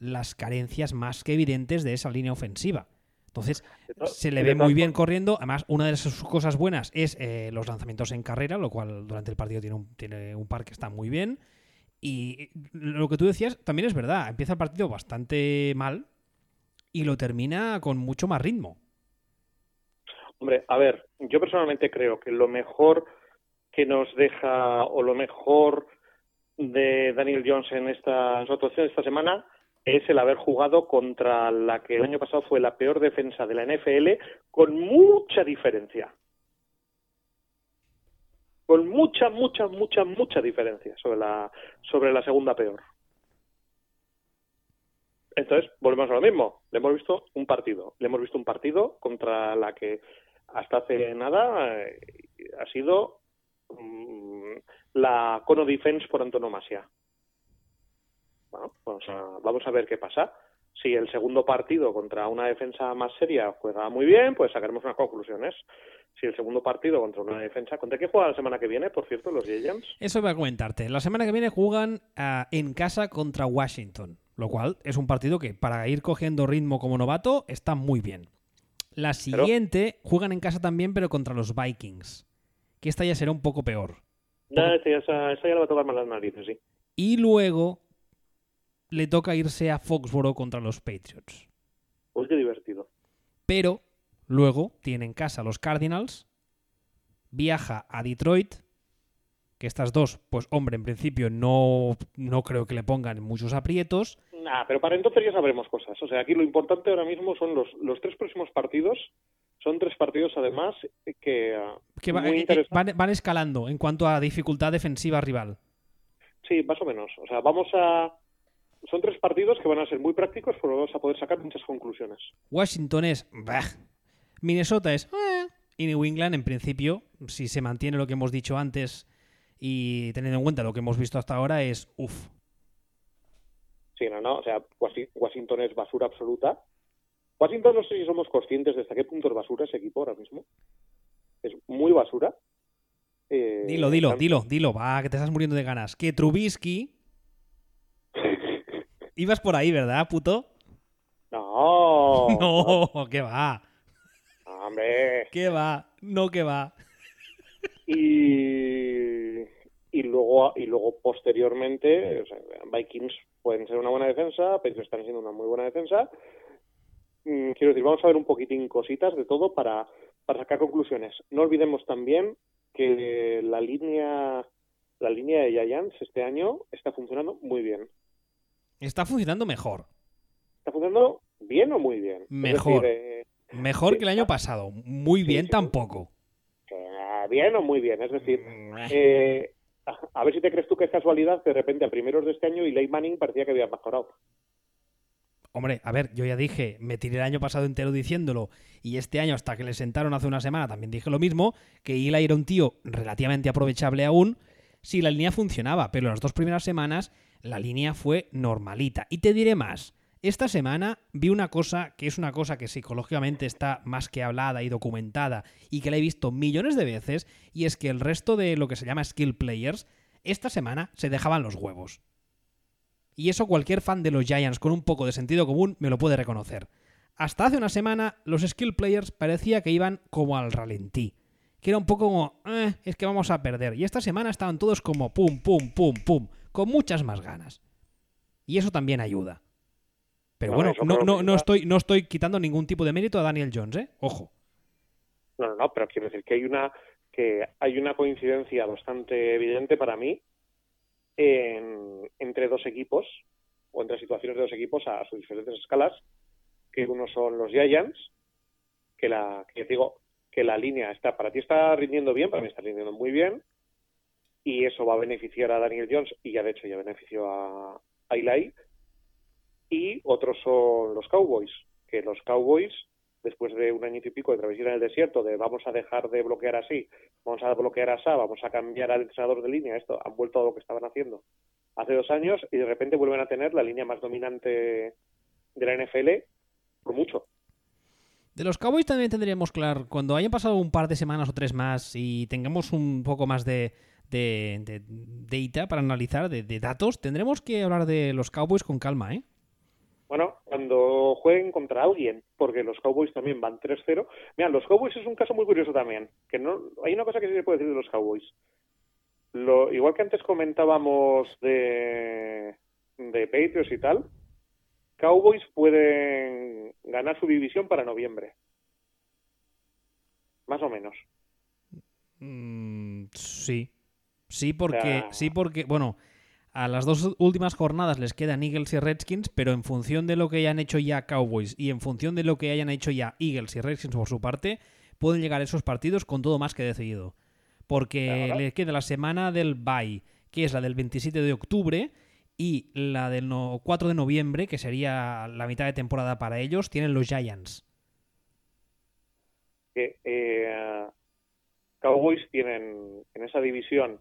las carencias más que evidentes de esa línea ofensiva. Entonces, se le ve muy bien corriendo. Además, una de sus cosas buenas es eh, los lanzamientos en carrera, lo cual durante el partido tiene un, tiene un par que está muy bien. Y lo que tú decías también es verdad. Empieza el partido bastante mal y lo termina con mucho más ritmo. Hombre, a ver, yo personalmente creo que lo mejor que nos deja o lo mejor de Daniel Jones en esta, en su actuación esta semana es el haber jugado contra la que el año pasado fue la peor defensa de la NFL con mucha diferencia. Con mucha, mucha, mucha, mucha diferencia sobre la, sobre la segunda peor. Entonces, volvemos a lo mismo. Le hemos visto un partido. Le hemos visto un partido contra la que hasta hace nada eh, ha sido mm, la Cono Defense por antonomasia vamos a, ver qué pasa. Si el segundo partido contra una defensa más seria juega muy bien, pues sacaremos unas conclusiones. Si el segundo partido contra una defensa... ¿Contra qué juega la semana que viene, por cierto, los Giants? Eso voy a comentarte. La semana que viene juegan ah, en casa contra Washington, lo cual es un partido que para ir cogiendo ritmo como novato está muy bien. La siguiente juegan en casa también, pero contra los Vikings, que esta ya será un poco peor. No, esa, ya le va a tocar más las narices, sí. Y luego le toca irse a Foxboro contra los Patriots. Pues qué divertido. Pero luego tiene en casa los Cardinals, viaja a Detroit, que estas dos, pues hombre, en principio no, no creo que le pongan muchos aprietos. Nah, pero para entonces ya sabremos cosas. O sea, aquí lo importante ahora mismo son los, los tres próximos partidos. Son tres partidos además que, ah, que eh, eh, van, van escalando en cuanto a dificultad defensiva rival. Sí, más o menos. O sea, vamos a, son tres partidos que van a ser muy prácticos, pero vamos a poder sacar muchas conclusiones. Washington es... Minnesota es... Eh, y New England, en principio, si se mantiene lo que hemos dicho antes y teniendo en cuenta lo que hemos visto hasta ahora, es... Uf. Sí, no, no. O sea, Washington es basura absoluta. Washington no sé si somos conscientes de hasta qué punto es basura ese equipo ahora mismo. Es muy basura. Eh, dilo, dilo, dilo, dilo, va, que te estás muriendo de ganas. Que Trubisky Ibas por ahí, ¿verdad, puto? No. No, ¿qué va? Hombre. ¿Qué va? No, ¿qué va? Y, y luego y luego posteriormente, Vikings pueden ser una buena defensa, pero están siendo una muy buena defensa. Mm, quiero decir, vamos a ver un poquitín cositas de todo para, para sacar conclusiones. No olvidemos también que la línea la línea de Giants este año está funcionando muy bien. Está funcionando mejor. ¿Está funcionando bien o muy bien? Mejor. Eh, mejor que el año pasado. Muy bien tampoco. bien o muy bien. Es decir, mm, eh. Eh, a ver si te crees tú que es casualidad que de repente a primeros de este año y Manning parecía que había mejorado. Hombre, a ver, yo ya dije, me tiré el año pasado entero diciéndolo y este año hasta que le sentaron hace una semana también dije lo mismo, que Eli era un tío relativamente aprovechable aún si la línea funcionaba, pero las dos primeras semanas la línea fue normalita. Y te diré más. Esta semana vi una cosa que es una cosa que psicológicamente está más que hablada y documentada y que la he visto millones de veces y es que el resto de lo que se llama skill players esta semana se dejaban los huevos. Y eso cualquier fan de los Giants con un poco de sentido común me lo puede reconocer. Hasta hace una semana los skill players parecía que iban como al ralentí. Que era un poco como, eh, es que vamos a perder. Y esta semana estaban todos como pum, pum, pum, pum con muchas más ganas. Y eso también ayuda. Pero bueno, no, no, no, estoy, no estoy quitando ningún tipo de mérito a Daniel Jones, ¿eh? Ojo. No, no, no, pero quiero decir que hay una que hay una coincidencia bastante evidente para mí entre dos equipos o entre situaciones de dos equipos a, sus diferentes escalas, que uno son los Giants, que la que digo que la línea está para ti está rindiendo bien, para mí está rindiendo muy bien, y eso va a beneficiar a Daniel Jones y ya de hecho ya benefició a, a Eli. Y otros son los Cowboys, que los Cowboys después de un año y pico de travesía en el desierto, de vamos a dejar de bloquear así, vamos a bloquear así, vamos a cambiar al entrenador de línea, esto han vuelto a lo que estaban haciendo hace dos años y de repente vuelven a tener la línea más dominante de la NFL por mucho. De los Cowboys también tendríamos claro, cuando hayan pasado un par de semanas o tres más y tengamos un poco más de, de, data para analizar, de, de, datos, tendremos que hablar de los Cowboys con calma, ¿eh? Bueno, cuando jueguen contra alguien, porque los Cowboys también van 3-0. Mira, los Cowboys es un caso muy curioso también, que no hay una cosa que sí se puede decir de los Cowboys. Lo, igual que antes comentábamos de, de Patriots y tal, Cowboys pueden ganar su división para noviembre. Más o menos. Mm, sí. Sí, porque, sí, porque, bueno, a las dos últimas jornadas les quedan Eagles y Redskins, pero en función de lo que hayan hecho ya Cowboys y en función de lo que hayan hecho ya Eagles y Redskins por su parte, pueden llegar a esos partidos con todo más que decidido. Porque les queda la semana del bye, que es la del 27 de octubre, y la del 4 de noviembre, que sería la mitad de temporada para ellos, tienen los Giants. Eh, Cowboys tienen en esa división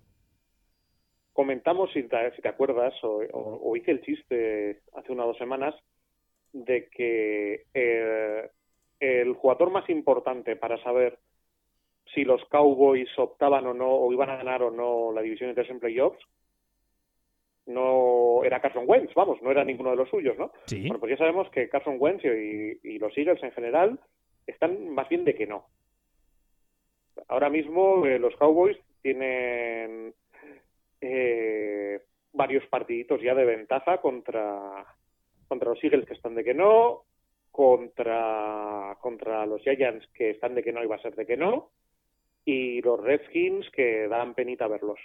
comentamos, si te, si te acuerdas, o, hice el chiste hace unas dos semanas, de que eh, el jugador más importante para saber si los Cowboys optaban o no, o iban a ganar o no la división de tres en playoffs, no era Carson Wentz, vamos, no era ninguno de los suyos, ¿no? Bueno, pues ya sabemos que Carson Wentz y, y los Eagles en general están más bien de que no. Ahora mismo eh, los Cowboys tienen eh, varios partiditos ya de ventaja contra, contra los Eagles que están de que no, contra, contra los Giants que están de que no y va a ser de que no, y los Redskins que dan penita verlos,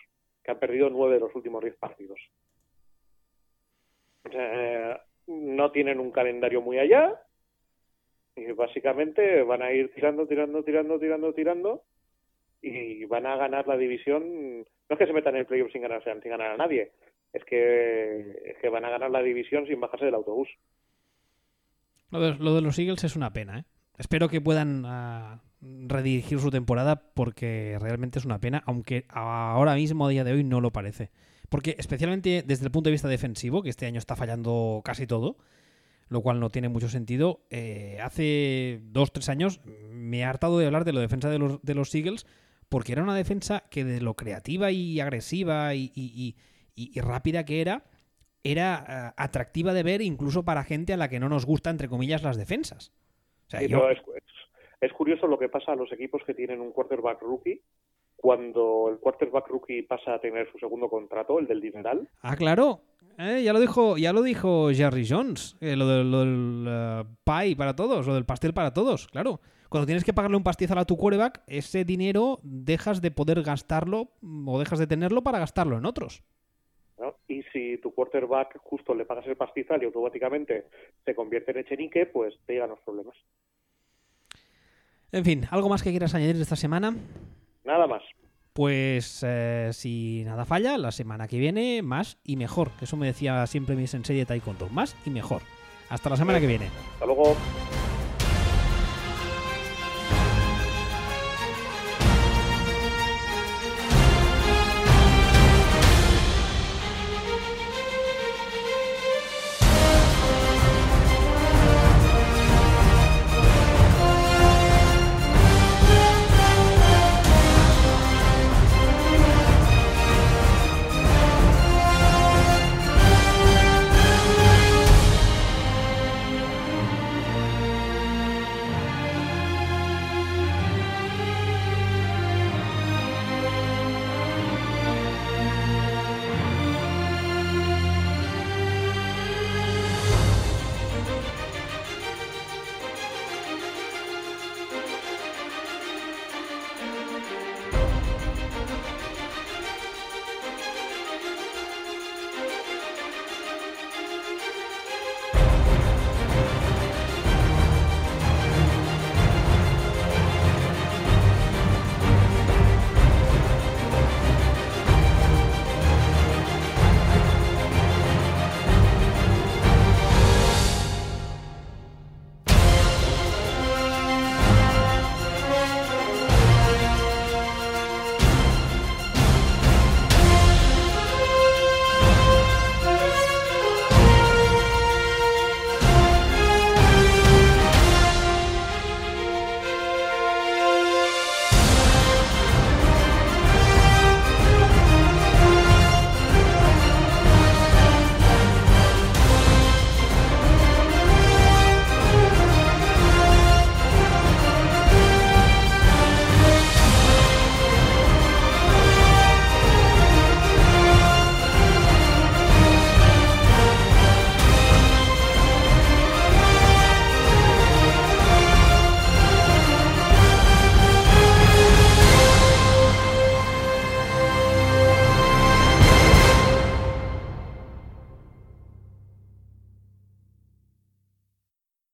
que han perdido nueve de los últimos diez partidos. Eh, no tienen un calendario muy allá y básicamente van a ir tirando, tirando, tirando, tirando, tirando y van a ganar la división. No es que se metan en el playoff sin ganar, sin ganar a nadie, es que, que van a ganar la división sin bajarse del autobús. Lo de, los Eagles es una pena, ¿eh? Espero que puedan uh, redirigir su temporada porque realmente es una pena, aunque ahora mismo, a día de hoy, no lo parece. Porque especialmente desde el punto de vista defensivo, que este año está fallando casi todo, lo cual no tiene mucho sentido. Eh, hace dos, tres años me he hartado de hablar de la defensa de los, de los Eagles porque era una defensa que de lo creativa y agresiva y, rápida que era, era eh, atractiva de ver incluso para gente a la que no nos gusta, entre comillas, las defensas. es, curioso lo que pasa a los equipos que tienen un quarterback rookie cuando el quarterback rookie pasa a tener su segundo contrato, el del dineral. Ah, claro. Eh, ya lo dijo, ya lo dijo Jerry Jones, eh, lo, del, pie para todos, lo del pastel para todos, claro. Cuando tienes que pagarle un pastizal a tu quarterback, ese dinero dejas de poder gastarlo o dejas de tenerlo para gastarlo en otros. Y si tu quarterback justo le pagas el pastizal y automáticamente se convierte en echenique, pues te llegan los problemas. En fin, ¿algo más que quieras añadir esta semana? Nada más. Pues eh, si nada falla, la semana que viene más y mejor. Eso me decía siempre mi sensei de Taekwondo. Más y mejor. Hasta la semana que viene. Hasta luego.